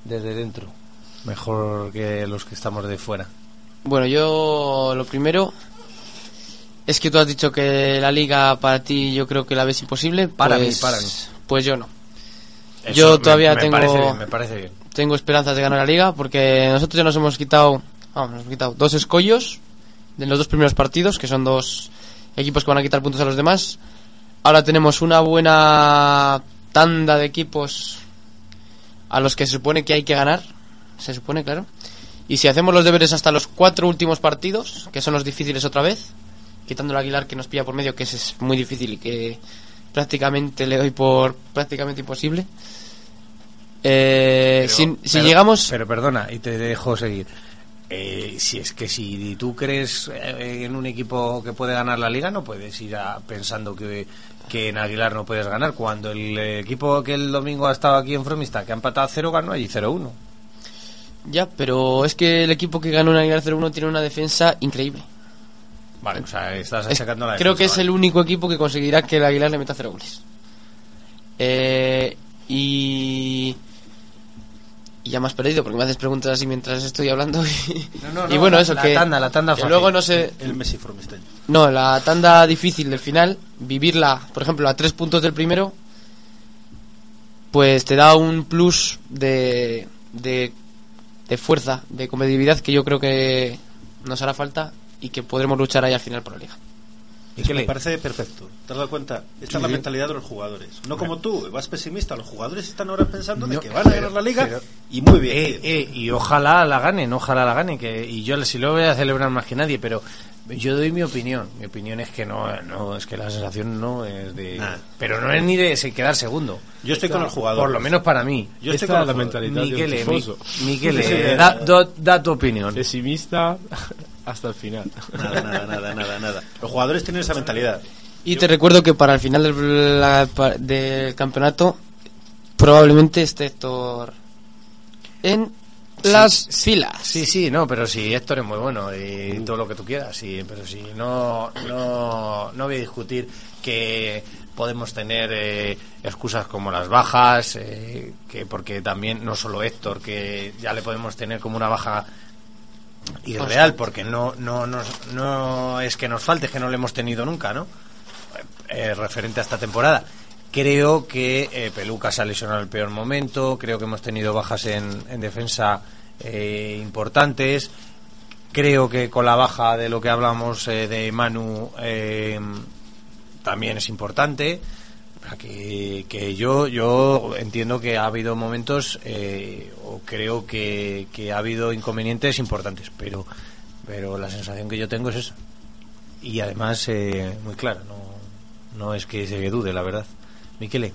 desde dentro, mejor que los que estamos de fuera. Bueno, yo lo primero es que tú has dicho que la liga para ti yo creo que la ves imposible. Para pues, mí, para mí. Pues yo no. Eso yo me- todavía me tengo parece bien, me parece bien. Tengo esperanzas de ganar la liga porque nosotros ya nos hemos quitado, vamos, nos hemos quitado dos escollos de los dos primeros partidos, que son dos equipos que van a quitar puntos a los demás. Ahora tenemos una buena tanda de equipos a los que se supone que hay que ganar, se supone, claro. Y si hacemos los deberes hasta los cuatro últimos partidos, que son los difíciles otra vez, quitando el Aguilar que nos pilla por medio, que es muy difícil y que prácticamente le doy por prácticamente imposible. Eh, Pero- si si pero- llegamos Pero perdona, y te dejo seguir. eh, si es que si tú crees eh, en un equipo que puede ganar la liga, no puedes ir a- pensando que, que en Aguilar no puedes ganar. Cuando el eh, equipo que el domingo ha estado aquí en Fromista, que ha empatado 0, ganó allí 0-1. Ya, pero es que el equipo que ganó en Aguilar 0-1 tiene una defensa increíble. Vale, o sea, estás Es- achacando la creo que es defensa, el único equipo que conseguirá que el Aguilar le meta cero goles. Eh, y. Y ya me has perdido porque me haces preguntas así mientras estoy hablando. Y, No, no, y no, bueno, eso la que. tanda, la tanda fácil. luego no sé. El Messi Fromisteño. No, la tanda difícil del final, vivirla, por ejemplo, a tres puntos del primero, pues te da un plus de, de, de fuerza, de competitividad que yo creo que nos hará falta y que podremos luchar ahí al final por la liga. Es que me parece perfecto. ¿Te has dado cuenta? Esta es la mentalidad de los jugadores. No como tú, vas pesimista. Los jugadores están ahora pensando de No, que van a pero- ganar la liga pero- y muy bien. Eh, eh, y ojalá la ganen, ojalá la ganen. Que, y yo si lo voy a celebrar más que nadie, pero yo doy mi opinión. Mi opinión es que no, no es que la sensación no es de. Nah. Pero no es ni de se quedar segundo. Yo estoy con el jugador. Por lo menos para mí. Yo estoy Esta con la mentalidad de un Miquele, eh, sí. da, da- da tu opinión. Pesimista hasta el final. Nada, nada, nada, nada, nada. Los jugadores tienen esa mentalidad. Y te recuerdo que para el final del, la- del campeonato probablemente esté Héctor en las filas. Sí, sí, no, pero sí, Héctor es muy bueno y todo lo que tú quieras, sí, pero sí, no, no, no voy a discutir que podemos tener eh, excusas como las bajas, eh, que porque también no solo Héctor, que ya le podemos tener como una baja irreal, porque no, no, no, no es que nos falte, es que no lo hemos tenido nunca, ¿no? Eh, referente a esta temporada. Creo que eh, Peluca se ha lesionado el peor momento, creo que hemos tenido bajas en, en defensa eh, importantes, creo que con la baja de lo que hablamos eh, de Manu eh, también es importante. Que, yo yo entiendo que ha habido momentos eh, o creo que, que ha habido inconvenientes importantes pero pero la sensación que yo tengo es esa y además eh, muy clara no no es que se dude la verdad Miquele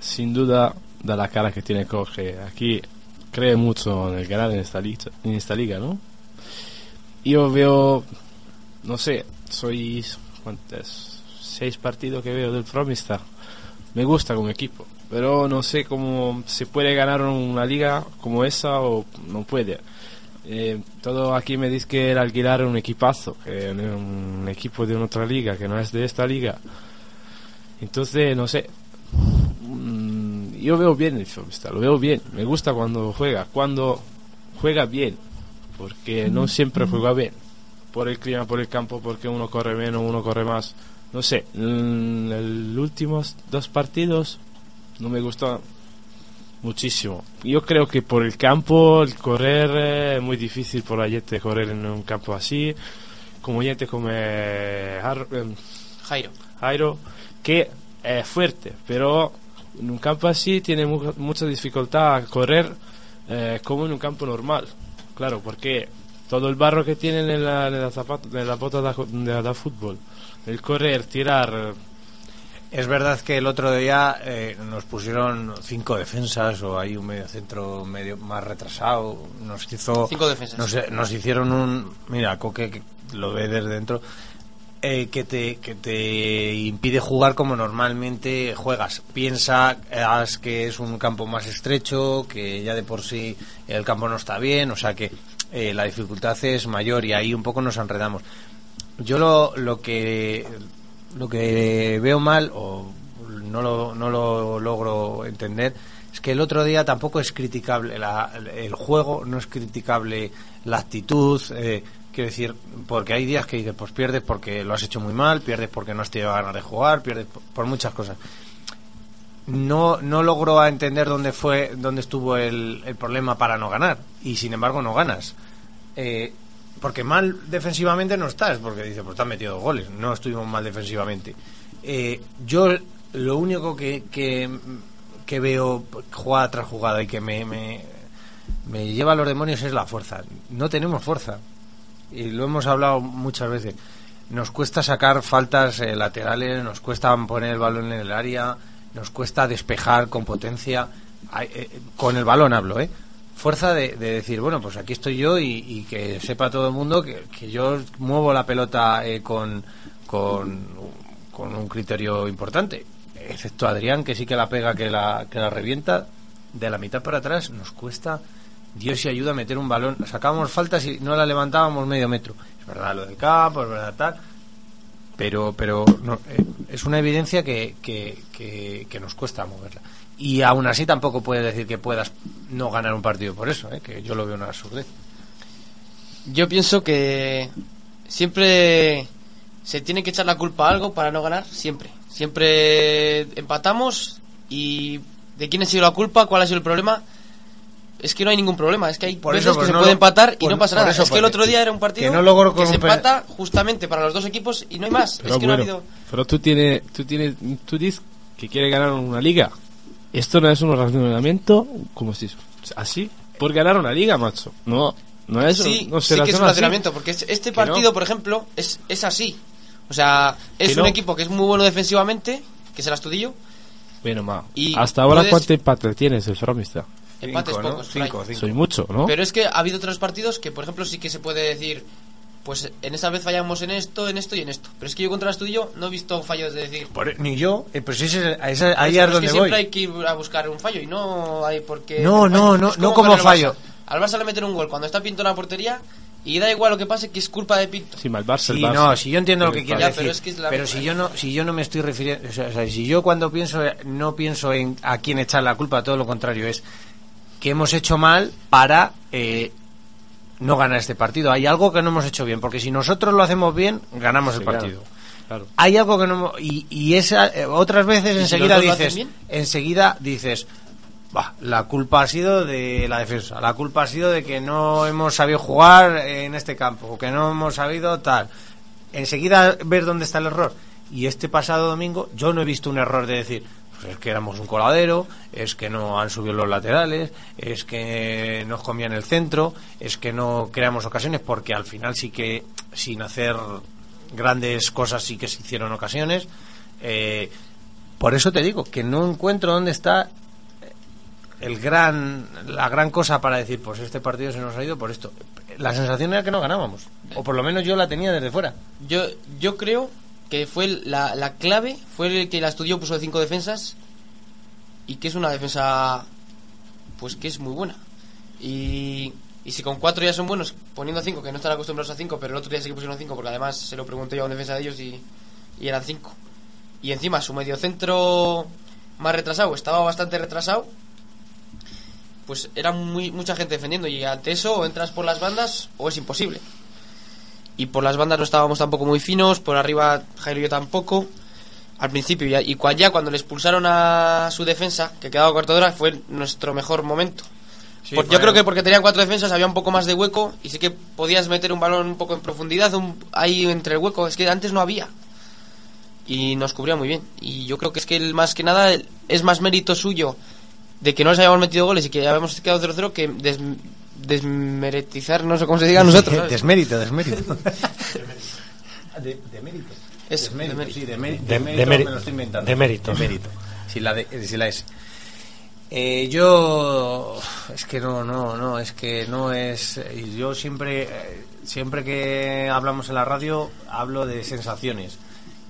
sin duda, da la cara que tiene Jorge, aquí cree mucho en el ganar en esta, liga, en esta liga, ¿no? Yo veo, no sé, soy, ¿cuántos? Seis partidos que veo del Fromista. Me gusta como equipo, pero no sé cómo se puede ganar una liga como esa o no puede. Eh, todo aquí me dice que el alquilar un equipazo, un equipo de otra liga, que no es de esta liga. Entonces, no sé, Mm, yo veo bien el Fromista, lo veo bien. Me gusta cuando juega, cuando juega bien, porque no siempre juega bien. Por el clima, por el campo, porque uno corre menos, uno corre más. No sé, en los últimos dos partidos no me gustó muchísimo. Yo creo que por el campo, el correr eh, es muy difícil por la gente correr en un campo así. Como gente como eh, em, Jairo. Jairo, que es fuerte, pero en un campo así tiene mu- mucha dificultad a correr eh, como en un campo normal. Claro, porque todo el barro que tiene en la, en la, zapata, en la bota da, da, da fútbol, el correr, tirar, Es verdad que el otro día eh, nos pusieron cinco defensas o hay un medio centro medio más retrasado. Nos hizo Cinco defensas. Nos, nos hicieron un mira Coque que lo ve desde dentro eh, que te que te impide jugar como normalmente juegas. Piensa haz que es un campo más estrecho, que ya de por sí el campo no está bien, o sea que eh, la dificultad es mayor y ahí un poco nos enredamos. Yo lo, lo que lo que veo mal o no lo, no lo logro entender es que el otro día tampoco es criticable la- el juego, no es criticable la actitud, eh, quiero decir, porque hay días que dices, pues pierdes porque lo has hecho muy mal, pierdes porque no has tenido ganas de jugar, pierdes por, muchas cosas. No, no logro entender dónde fue, dónde estuvo el, el problema para no ganar y sin embargo no ganas. Eh, porque mal defensivamente no estás, porque dice, pues te han metido goles, no estuvimos mal defensivamente. Eh, yo lo único que, que, que veo jugada tras jugada y que me, me, lleva a los demonios es la fuerza. No tenemos fuerza. Y lo hemos hablado muchas veces. Nos cuesta sacar faltas eh, laterales, nos cuesta poner el balón en el área, nos cuesta despejar con potencia. Eh, con el balón hablo, ¿eh? Fuerza de, de decir, bueno, pues aquí estoy yo y, y que sepa todo el mundo que, que yo muevo la pelota eh, con, con, con un criterio importante. Excepto Adrián, que sí que la pega, que la, que la revienta. De la mitad para atrás nos cuesta, Dios y ayuda a meter un balón. Sacábamos faltas y no la levantábamos medio metro. Es verdad lo del campo, es verdad tal. Pero, pero no, eh, es una evidencia que, que, que, que nos cuesta moverla. Y aún así tampoco puedes decir que puedas no ganar un partido por eso, ¿eh? que yo lo veo una absurdez. Yo pienso que siempre se tiene que echar la culpa a algo para no ganar, siempre. Siempre empatamos y de quién ha sido la culpa, cuál ha sido el problema. Es que no hay ningún problema, es que hay Por veces eso, pues, que se no puede lo- empatar y no pasa nada. eso, es que el otro día era un partido que no logro que se un empata justamente para los dos equipos y no hay más. Pero es que no ha habido... pero tú tienes, tú tienes, tú dices que quiere ganar una liga. Esto no es un razonamiento, como si así, por ganar una liga, macho. No, no es, sí, no se sí que es un razonamiento, porque es- este no. partido, por ejemplo, es, es así. O sea, es Que un no. equipo que es muy bueno defensivamente, que es el Astudillo. Bueno, ma, Y hasta ahora puedes- cuánto empate tienes el Fromista. Empates pocos. Cinco, cinco. Soy mucho, ¿no? Pero es que ha habido otros partidos que, por ejemplo, sí que se puede decir, pues en esta vez fallamos en esto, en esto y en esto. Pero es que yo contra el Astudillo no he visto fallos de decir... Por- ni yo, eh, pues ese, esa- Por ahí es pero donde que voy. siempre hay que ir a buscar un fallo y no hay por qué... No, no, no, Es no como fallo. Al Barça le meten un gol cuando está Pinto en la portería y da igual lo que pase que es culpa de Pinto. Sí, mal Barça, el Sí, Barça. no, si yo entiendo lo que quieres decir. pero es que es la- pero si yo no, si yo no me estoy refiriendo, o sea, o sea, si yo cuando pienso no pienso en a quién echar la culpa, todo lo contrario es que hemos hecho mal para eh, no ganar este partido. Hay algo que no hemos hecho bien, porque si nosotros lo hacemos bien, ganamos el Sí, partido. Claro. Hay algo que no hemos- y, y esa eh, otras veces ¿Y si enseguida dices, enseguida dices, "Bah, la culpa ha sido de la defensa, la culpa ha sido de que no hemos sabido jugar en este campo, que no hemos sabido tal. Enseguida ver dónde está el error. Y este pasado domingo yo no he visto un error de decir, es que éramos un coladero, es que no han subido los laterales, es que nos comían el centro, es que no creamos ocasiones, porque al final sí que sin hacer grandes cosas sí que se hicieron ocasiones. Eh, por eso te digo que no encuentro dónde está el gran la gran cosa para decir pues este partido se nos ha ido por esto la sensación era que no ganábamos o por lo menos yo la tenía desde fuera Yo, yo creo que fue la, la clave, fue el que el Astudillo puso de cinco defensas y que es una defensa pues que es muy buena. Y, y si con cuatro ya son buenos, poniendo cinco, que no están acostumbrados a cinco, pero el otro día sí que pusieron cinco, porque además se lo pregunté yo a un defensa de ellos y, y eran cinco. Y encima su mediocentro más retrasado, estaba bastante retrasado, pues era muy, mucha gente defendiendo y ante eso o entras por las bandas o es imposible. Y por las bandas no estábamos tampoco muy finos, por arriba Jairo y yo tampoco. Al principio ya, y ya cuando le expulsaron a su defensa, que quedaba cuarto de hora, fue nuestro mejor momento. Sí, Por- fue- yo creo que porque tenían cuatro defensas había un poco más de hueco y sí que podías meter un balón un poco en profundidad un- ahí entre el hueco. Es que antes no había. Y nos cubría muy bien. Y yo creo que es que el- más que nada el- es más mérito suyo de que no les hayamos metido goles y que ya habíamos quedado 0-0 que des- desmeretizar, no sé cómo se diga a nosotros. ¿sabes? desmérito desmérito de, demérito Eso, Desmérito, demérito. sí, demé- De- demérito deméri- me lo estoy inventando. demérito. Demérito. Sí, la, de, sí, la es. Eh, yo es que no no no es que no es yo siempre siempre que hablamos en la radio hablo de sensaciones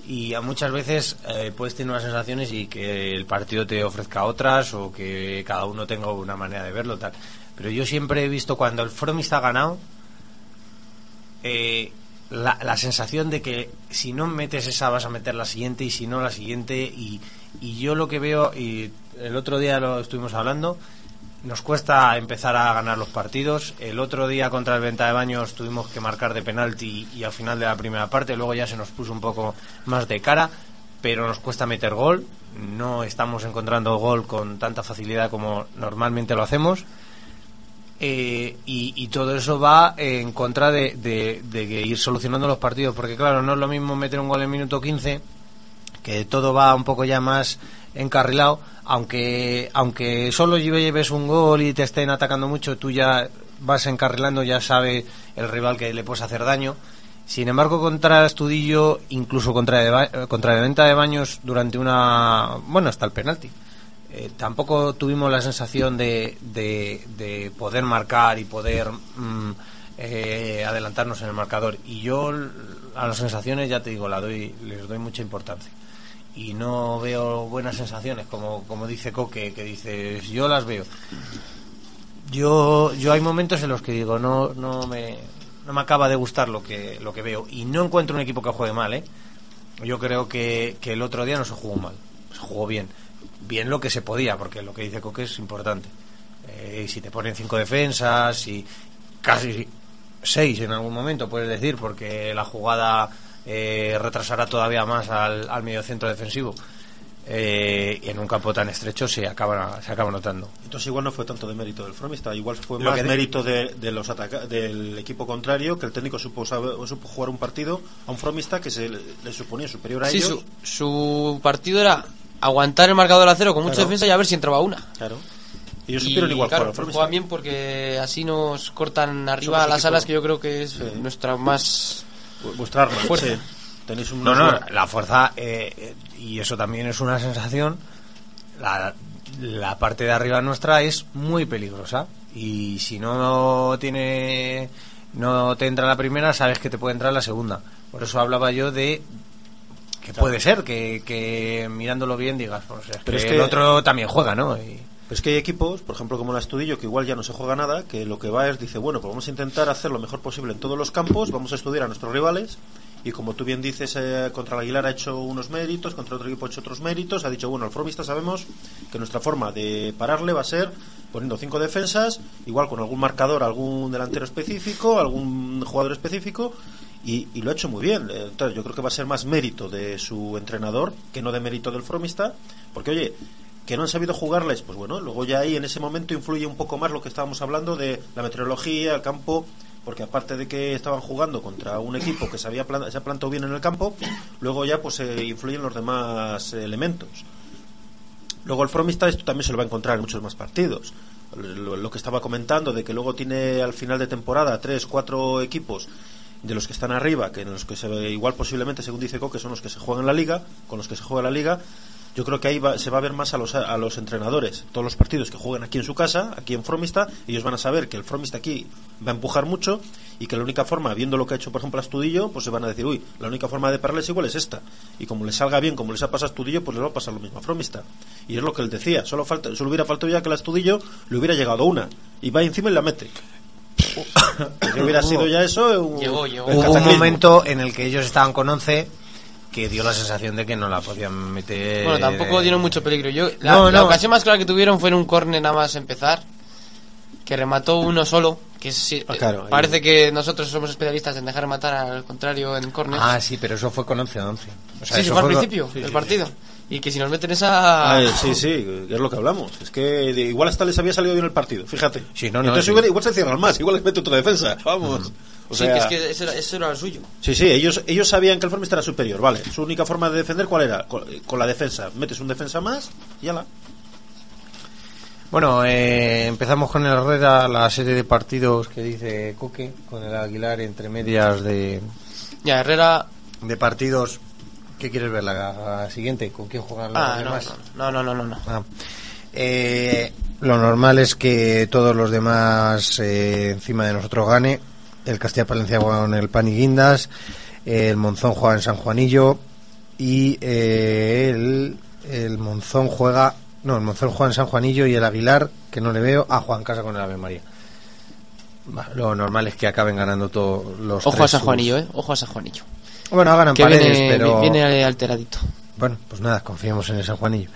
y a muchas veces eh, puedes tener unas sensaciones y que el partido te ofrezca otras o que cada uno tenga una manera de verlo tal pero yo siempre he visto cuando el Fromista ha ganado eh, la, la sensación de que si no metes esa vas a meter la siguiente y si no la siguiente. Y, y yo lo que veo y el otro día lo estuvimos hablando nos cuesta empezar a ganar los partidos. El otro día contra el Venta de Baños tuvimos que marcar de penalti y al final de la primera parte luego ya se nos puso un poco más de cara pero nos cuesta meter gol. No estamos encontrando gol con tanta facilidad como normalmente lo hacemos eh, y, todo eso va en contra de, de- de ir solucionando los partidos, porque claro, no es lo mismo meter un gol en minuto 15, que todo va un poco ya más encarrilado, aunque aunque solo lleve- lleves un gol y te estén atacando mucho, tú ya vas encarrilando, ya sabe el rival que le puedes hacer daño. Sin embargo, contra Estudillo, incluso contra, de contra la venta de baños durante una. Bueno, hasta el penalti. Eh, tampoco tuvimos la sensación de, de, de poder marcar y poder mm, eh, adelantarnos en el marcador. Y yo a las sensaciones, ya te digo, la doy, les doy mucha importancia. Y no veo buenas sensaciones, como, como dice Coque, que dices, yo las veo. Yo, yo hay momentos en los que digo, no, no me, no me acaba de gustar lo que, lo que veo. Y no encuentro un equipo que juegue mal, ¿eh? Yo creo que, que el otro día no se jugó mal, se jugó bien. Bien lo que se podía, porque lo que dice Coque es importante. Eh, y si te ponen cinco defensas y casi seis en algún momento, puedes decir, porque la jugada eh, retrasará todavía más al, al mediocentro defensivo. Eh, y en un campo tan estrecho se acaba, se acaba notando. Entonces igual no fue tanto de mérito del Fromista, igual fue Lo más que de- mérito de, de los ataca- del equipo contrario, que el técnico supo, sabe- supo jugar un partido a un Fromista que se le, le suponía superior a Sí, ellos. su, su partido era aguantar el marcador a cero con mucha Claro. defensa y a ver si entraba una. Claro. Ellos supieron igual claro, juegan bien porque así nos cortan arriba Somos las equipo- alas que yo creo que es Sí. nuestra más Vu- Vuestra arma, fuerza. sí. Tenéis un No, no, la fuerza, eh, eh, y eso también es una sensación, la, la parte de arriba nuestra es muy peligrosa. Y si no tiene no te entra la primera, sabes que te puede entrar la segunda. Por eso hablaba yo de que puede ser que, que mirándolo bien digas, pues es Pero que es el que- otro también juega, ¿no? Y- Pero es que hay equipos, por ejemplo como el Astudillo, que igual ya no se juega nada, que lo que va es, dice, bueno, pues vamos a intentar hacer lo mejor posible en todos los campos, vamos a estudiar a nuestros rivales, y como tú bien dices, eh, contra el Aguilar ha hecho unos méritos, contra otro equipo ha hecho otros méritos, ha dicho, bueno, al Fromista sabemos que nuestra forma de pararle va a ser poniendo cinco defensas, igual con algún marcador, algún delantero específico, algún jugador específico, y, y lo ha hecho muy bien. Entonces, yo creo que va a ser más mérito de su entrenador que no de mérito del Fromista, porque oye, que no han sabido jugarles, pues bueno, luego ya ahí en ese momento influye un poco más lo que estábamos hablando de la meteorología, el campo, porque aparte de que estaban jugando contra un equipo que se había se ha plantado bien en el campo, luego ya pues eh, influyen los demás elementos. Luego el Fromista esto también se lo va a encontrar en muchos más partidos. Lo, lo que estaba comentando de que luego tiene al final de temporada tres, cuatro equipos de los que están arriba, que en los que se igual posiblemente, según dice Coque, son los que se juegan la liga, con los que se juega la liga. Yo creo que ahí va- se va a ver más a los, a los entrenadores. Todos los partidos que jueguen aquí en su casa, aquí en Fromista, ellos van a saber que el Fromista aquí va a empujar mucho y que la única forma, viendo lo que ha hecho, por ejemplo, Astudillo, pues se van a decir, uy, la única forma de pararles igual es esta. Y como les salga bien, como les ha pasado a Astudillo, pues les va a pasar lo mismo a Fromista. Y es lo que él decía, solo, falta, solo hubiera faltado ya que el Astudillo le hubiera llegado una. Y va encima y la mete. Si hubiera sido ya eso, un, Llegó, llegó. el Hubo un momento en el que ellos estaban con 11 que dio la sensación de que no la podían meter. Bueno, tampoco dieron mucho peligro. Yo, la, No, la no. ocasión más clara que tuvieron fue en un córner nada más empezar, que remató uno solo, que sí, Ah, claro, eh, parece que nosotros somos especialistas en dejar matar al contrario en córner. Ah, sí, pero eso fue con 11 a 11. O sea, sí, eso fue al principio Sí, del sí, partido. Y que si nos meten esa... Ah, eh, sí, sí, es lo que hablamos. Es que de- igual hasta les había salido bien el partido, fíjate. Sí, no, no, Entonces sí. hubiera- igual se cierran más, igual les mete otra defensa. Vamos. O sí, sea, que es que eso era, eso era lo suyo. Sí, sí, ellos, ellos sabían que el Formista era superior, vale. Su única forma de defender, ¿cuál era? Con, con la defensa. Metes un defensa más y ya la. Bueno, eh, empezamos con el Herrera, la serie de partidos que dice Coque, con el Aguilar entre medias de, Ya, Herrera... de partidos. ¿Qué quieres ver? La, la siguiente, ¿con quién juegan los Ah, no, demás? no, no, no, no, no. Ah. Eh, lo normal es que todos los demás eh, encima de nosotros gane. El Castilla Palencia juega en el Pan y Guindas, el Monzón juega en San Juanillo y eh, el, el Monzón juega no, el Monzón juega en San Juanillo y el Aguilar, que no le veo, a Juan Casa con el Ave María. Lo normal es que acaben ganando todos los Ojo a San Juanillo, eh. Ojo a San Juanillo. Bueno, ganan Que paredes, viene, pero viene alteradito. bueno, pues nada, confiemos en el San Juanillo.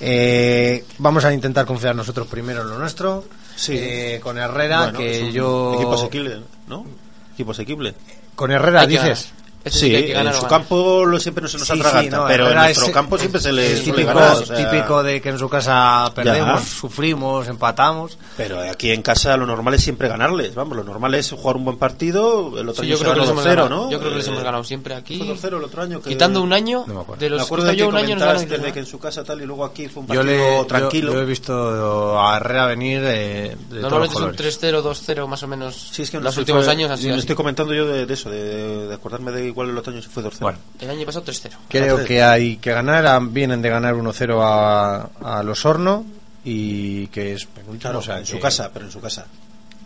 Eh, vamos a intentar confiar nosotros primero en lo nuestro. Sí. Eh, con Herrera, Bueno, que es un yo. Equipo asequible, ¿no? Equipo asequible. Con Herrera, Hay que dices. Este Sí, que que en su campo lo, siempre no se nos Sí, sí, atraganta, no, pero en nuestro es- campo siempre se le Es típico, ganar, o sea, típico de que en su casa perdemos, Ya. sufrimos, empatamos. Pero aquí en casa lo normal es siempre ganarles, vamos, lo normal es jugar un buen partido, el otro Sí, año yo creo que les hemos 2-0, ganado. ¿no? Yo creo que les Eh, hemos ganado siempre aquí. Fue 2-0 el otro año que... Quitando un año, No me acuerdo. de Me los acuerdo que yo que un año nos ganó. comentaste de que en su casa tal y luego aquí fue un Yo, partido le, tranquilo. yo, yo he visto a Herrera venir de, de Normalmente es un colores. 3-0, 2-0 más o menos. Sí, es que no los últimos años así. me estoy comentando yo de, eso, de, de acordarme de, igual el otoño se fue 2-0. Bueno. El año pasado 3-0. Creo que hay que ganar. ah, Vienen de ganar 1-0 a, a Los Horno y que es penúltimo. Claro, o sea, en que- su casa, pero en su casa.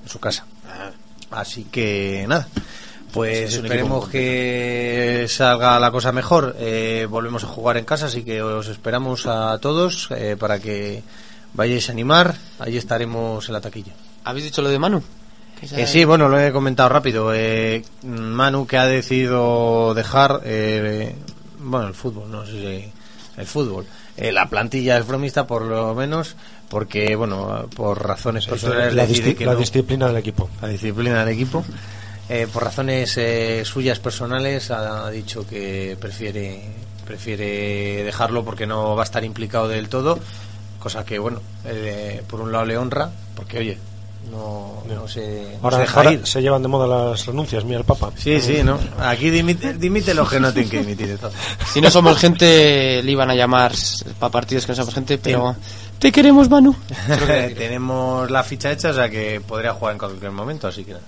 En su casa. Así que nada. Pues Es esperemos que salga la cosa mejor. Eh, volvemos a jugar en casa, así que os esperamos a todos eh, para que vayáis a animar. Allí estaremos en la taquilla. ¿Habéis dicho lo de Manu? Eh, sí, bueno, lo he comentado rápido. Eh, Manu que ha decidido dejar, eh, bueno, el fútbol, no sé si el fútbol, eh, la plantilla del Fromista por lo menos, porque, bueno, por razones personales la, disci- la no. disciplina del equipo. la disciplina del equipo. Eh, por razones eh, suyas personales ha dicho que prefiere prefiere dejarlo porque no va a estar implicado del todo, cosa que bueno, eh, por un lado le honra, porque oye, no, no se, no Ahora, se deja ahora ir. se llevan de moda las renuncias, mira el Papa. Sí, sí, ¿no? Aquí dimite, dimite los que no tienen que dimitir. Si no somos gente, le iban a llamar para partidos que no somos gente, pero... Te queremos, Manu. Tenemos la ficha hecha, o sea que podría jugar en cualquier momento, así que nada.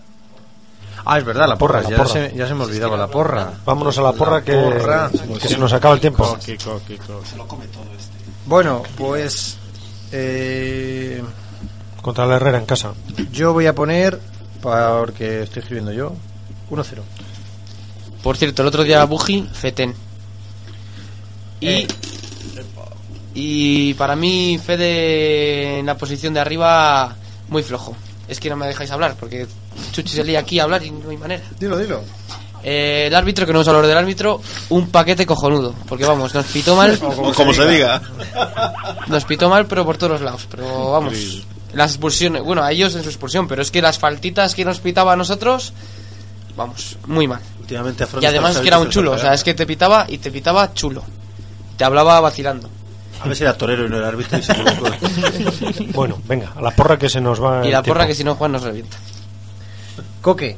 Ah, es verdad, la porra, porra, la ya, porra. Se, ya se me olvidaba la porra. Vámonos a la porra que, porra. que se nos acaba el tiempo. Coqui, coqui, coqui. Bueno, pues eh, Contra la Herrera en casa. yo voy a poner, porque estoy escribiendo yo, 1-0. Por cierto, el otro día Buji, Feten. Y... Eh. Y para mí, Fede en la posición de arriba, muy flojo. Es que no me dejáis hablar, porque Chuchi se lía aquí a hablar y no hay manera. Dilo, dilo. Eh, el árbitro, que no vamos a hablar del árbitro, un paquete cojonudo. Porque vamos, nos pitó mal. O como se diga. Nos pitó mal, pero por todos los lados. Pero vamos, las expulsiones, bueno, a ellos en su expulsión, pero es que las faltitas que nos pitaba a nosotros, vamos, muy mal. Últimamente Y además que era un chulo, o sea, es que te pitaba y te pitaba chulo. Te hablaba vacilando. A ver si era torero y no era árbitro y se. Bueno, venga, a la porra que se nos va. Y la porra tiempo. que si no Juan nos revienta. Coque,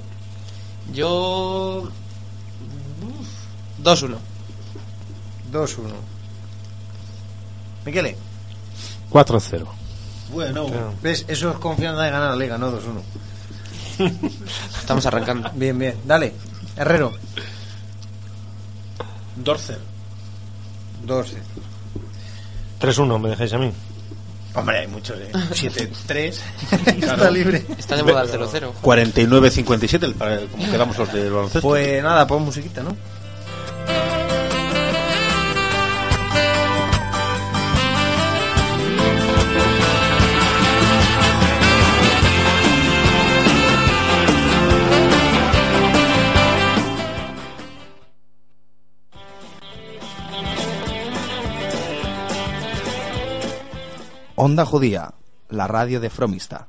Yo... 2-1. 2-1. Miquele, 4-0. Bueno, ¿ves? Eso es confianza de ganar la liga, no 2-1. Estamos arrancando. Bien, bien. Dale, Herrero, Dorcer. 12. 3-1, me dejáis a mí. Hombre, hay muchos, ¿eh? 7-3. Está libre. Está de moda el 0-0. 49-57, el- para- como quedamos los del baloncesto. Pues nada, pon musiquita, ¿no? Onda Judía, la radio de Fromista.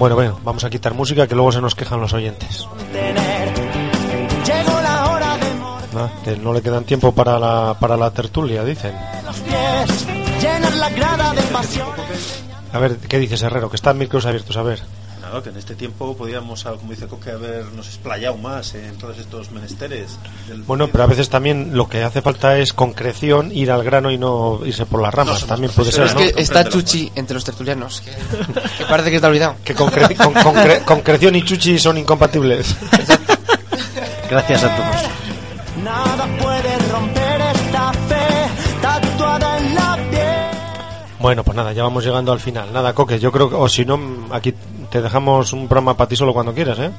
Bueno, bueno, vamos a quitar música que luego se nos quejan los oyentes. Nada, que no le quedan tiempo para la, para la tertulia, dicen. A ver, ¿qué dices, Herrero? Que están micros abiertos, a ver. Nada, que en este tiempo podíamos, ah, como dice Coque, habernos explayado más en todos estos menesteres. del- Bueno, pero a veces también lo que hace falta es concreción, ir al grano y no irse por las ramas. somos también puede ser, es ¿no? que está Chuchi entre los tertulianos, que, que parece que está olvidado. Que concre- con- concre- concreción y chuchi son incompatibles. Gracias a todos. Nada puede romper esta fe tatuada en la piel. Bueno, pues nada, ya vamos llegando al final. Nada, Coque, yo creo que, o si no, aquí te dejamos un programa para ti solo cuando quieras, ¿eh?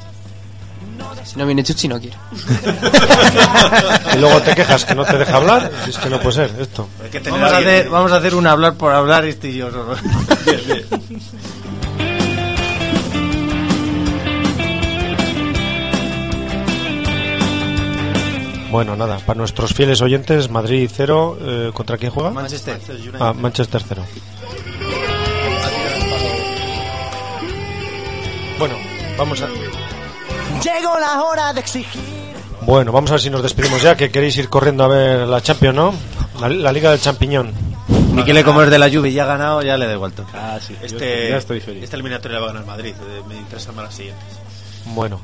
Si no viene Chuchi, no quiero. Y luego te quejas que no te deja hablar. Si es que no puede ser esto. Hay que tener Vamos a, hacer, vamos a hacer un hablar por hablar este y yo solo. Bueno, nada, para nuestros fieles oyentes, Madrid 0, eh, ¿contra quién juega? Manchester. Ah, Manchester 0. Bueno, vamos a... Llegó la hora de exigir. Bueno, vamos a ver si nos despedimos ya, que queréis ir corriendo a ver la Champions, ¿no? La, la Liga del Champiñón. Miquele, como es de la lluvia y ya ha ganado, ya le da igual todo. Ah, sí. Este, ya estoy feliz. Esta eliminatoria la va a ganar Madrid. eh, Me interesan más las siguientes. Bueno,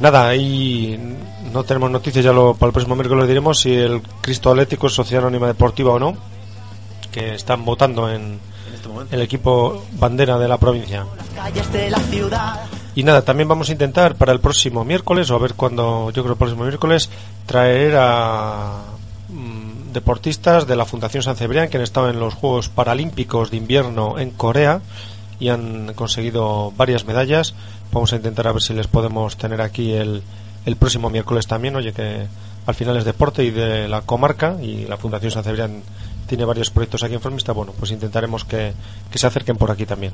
nada, ahí no tenemos noticias, ya lo, para el próximo miércoles diremos si el Cristo Atlético es Sociedad Anónima Deportiva o no, que están votando En este momento. el equipo bandera de la provincia. Calles de la ciudad. Y nada, también vamos a intentar para el próximo miércoles, o a ver cuándo, yo creo el próximo miércoles, traer a mm, deportistas de la Fundación San Cebrián que han estado en los Juegos Paralímpicos de Invierno en Corea y han conseguido varias medallas. Vamos a intentar a ver si les podemos tener aquí el, el próximo miércoles también. Oye, que al final es deporte y de la comarca y la Fundación San Cebrián tiene varios proyectos aquí en Formista. Bueno, pues intentaremos que, que se acerquen por aquí también.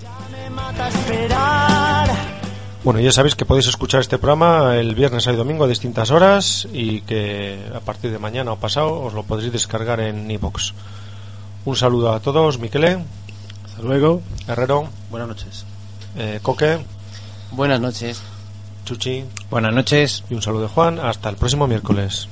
Bueno, ya sabéis que podéis escuchar este programa el viernes y domingo a distintas horas y que a partir de mañana o pasado os lo podréis descargar en iBox. Un saludo a todos, Miquele, Hasta luego. Herrero, Buenas noches. eh, Coque, Buenas noches. Chuchi Buenas noches. y un saludo de Juan. Hasta el próximo miércoles.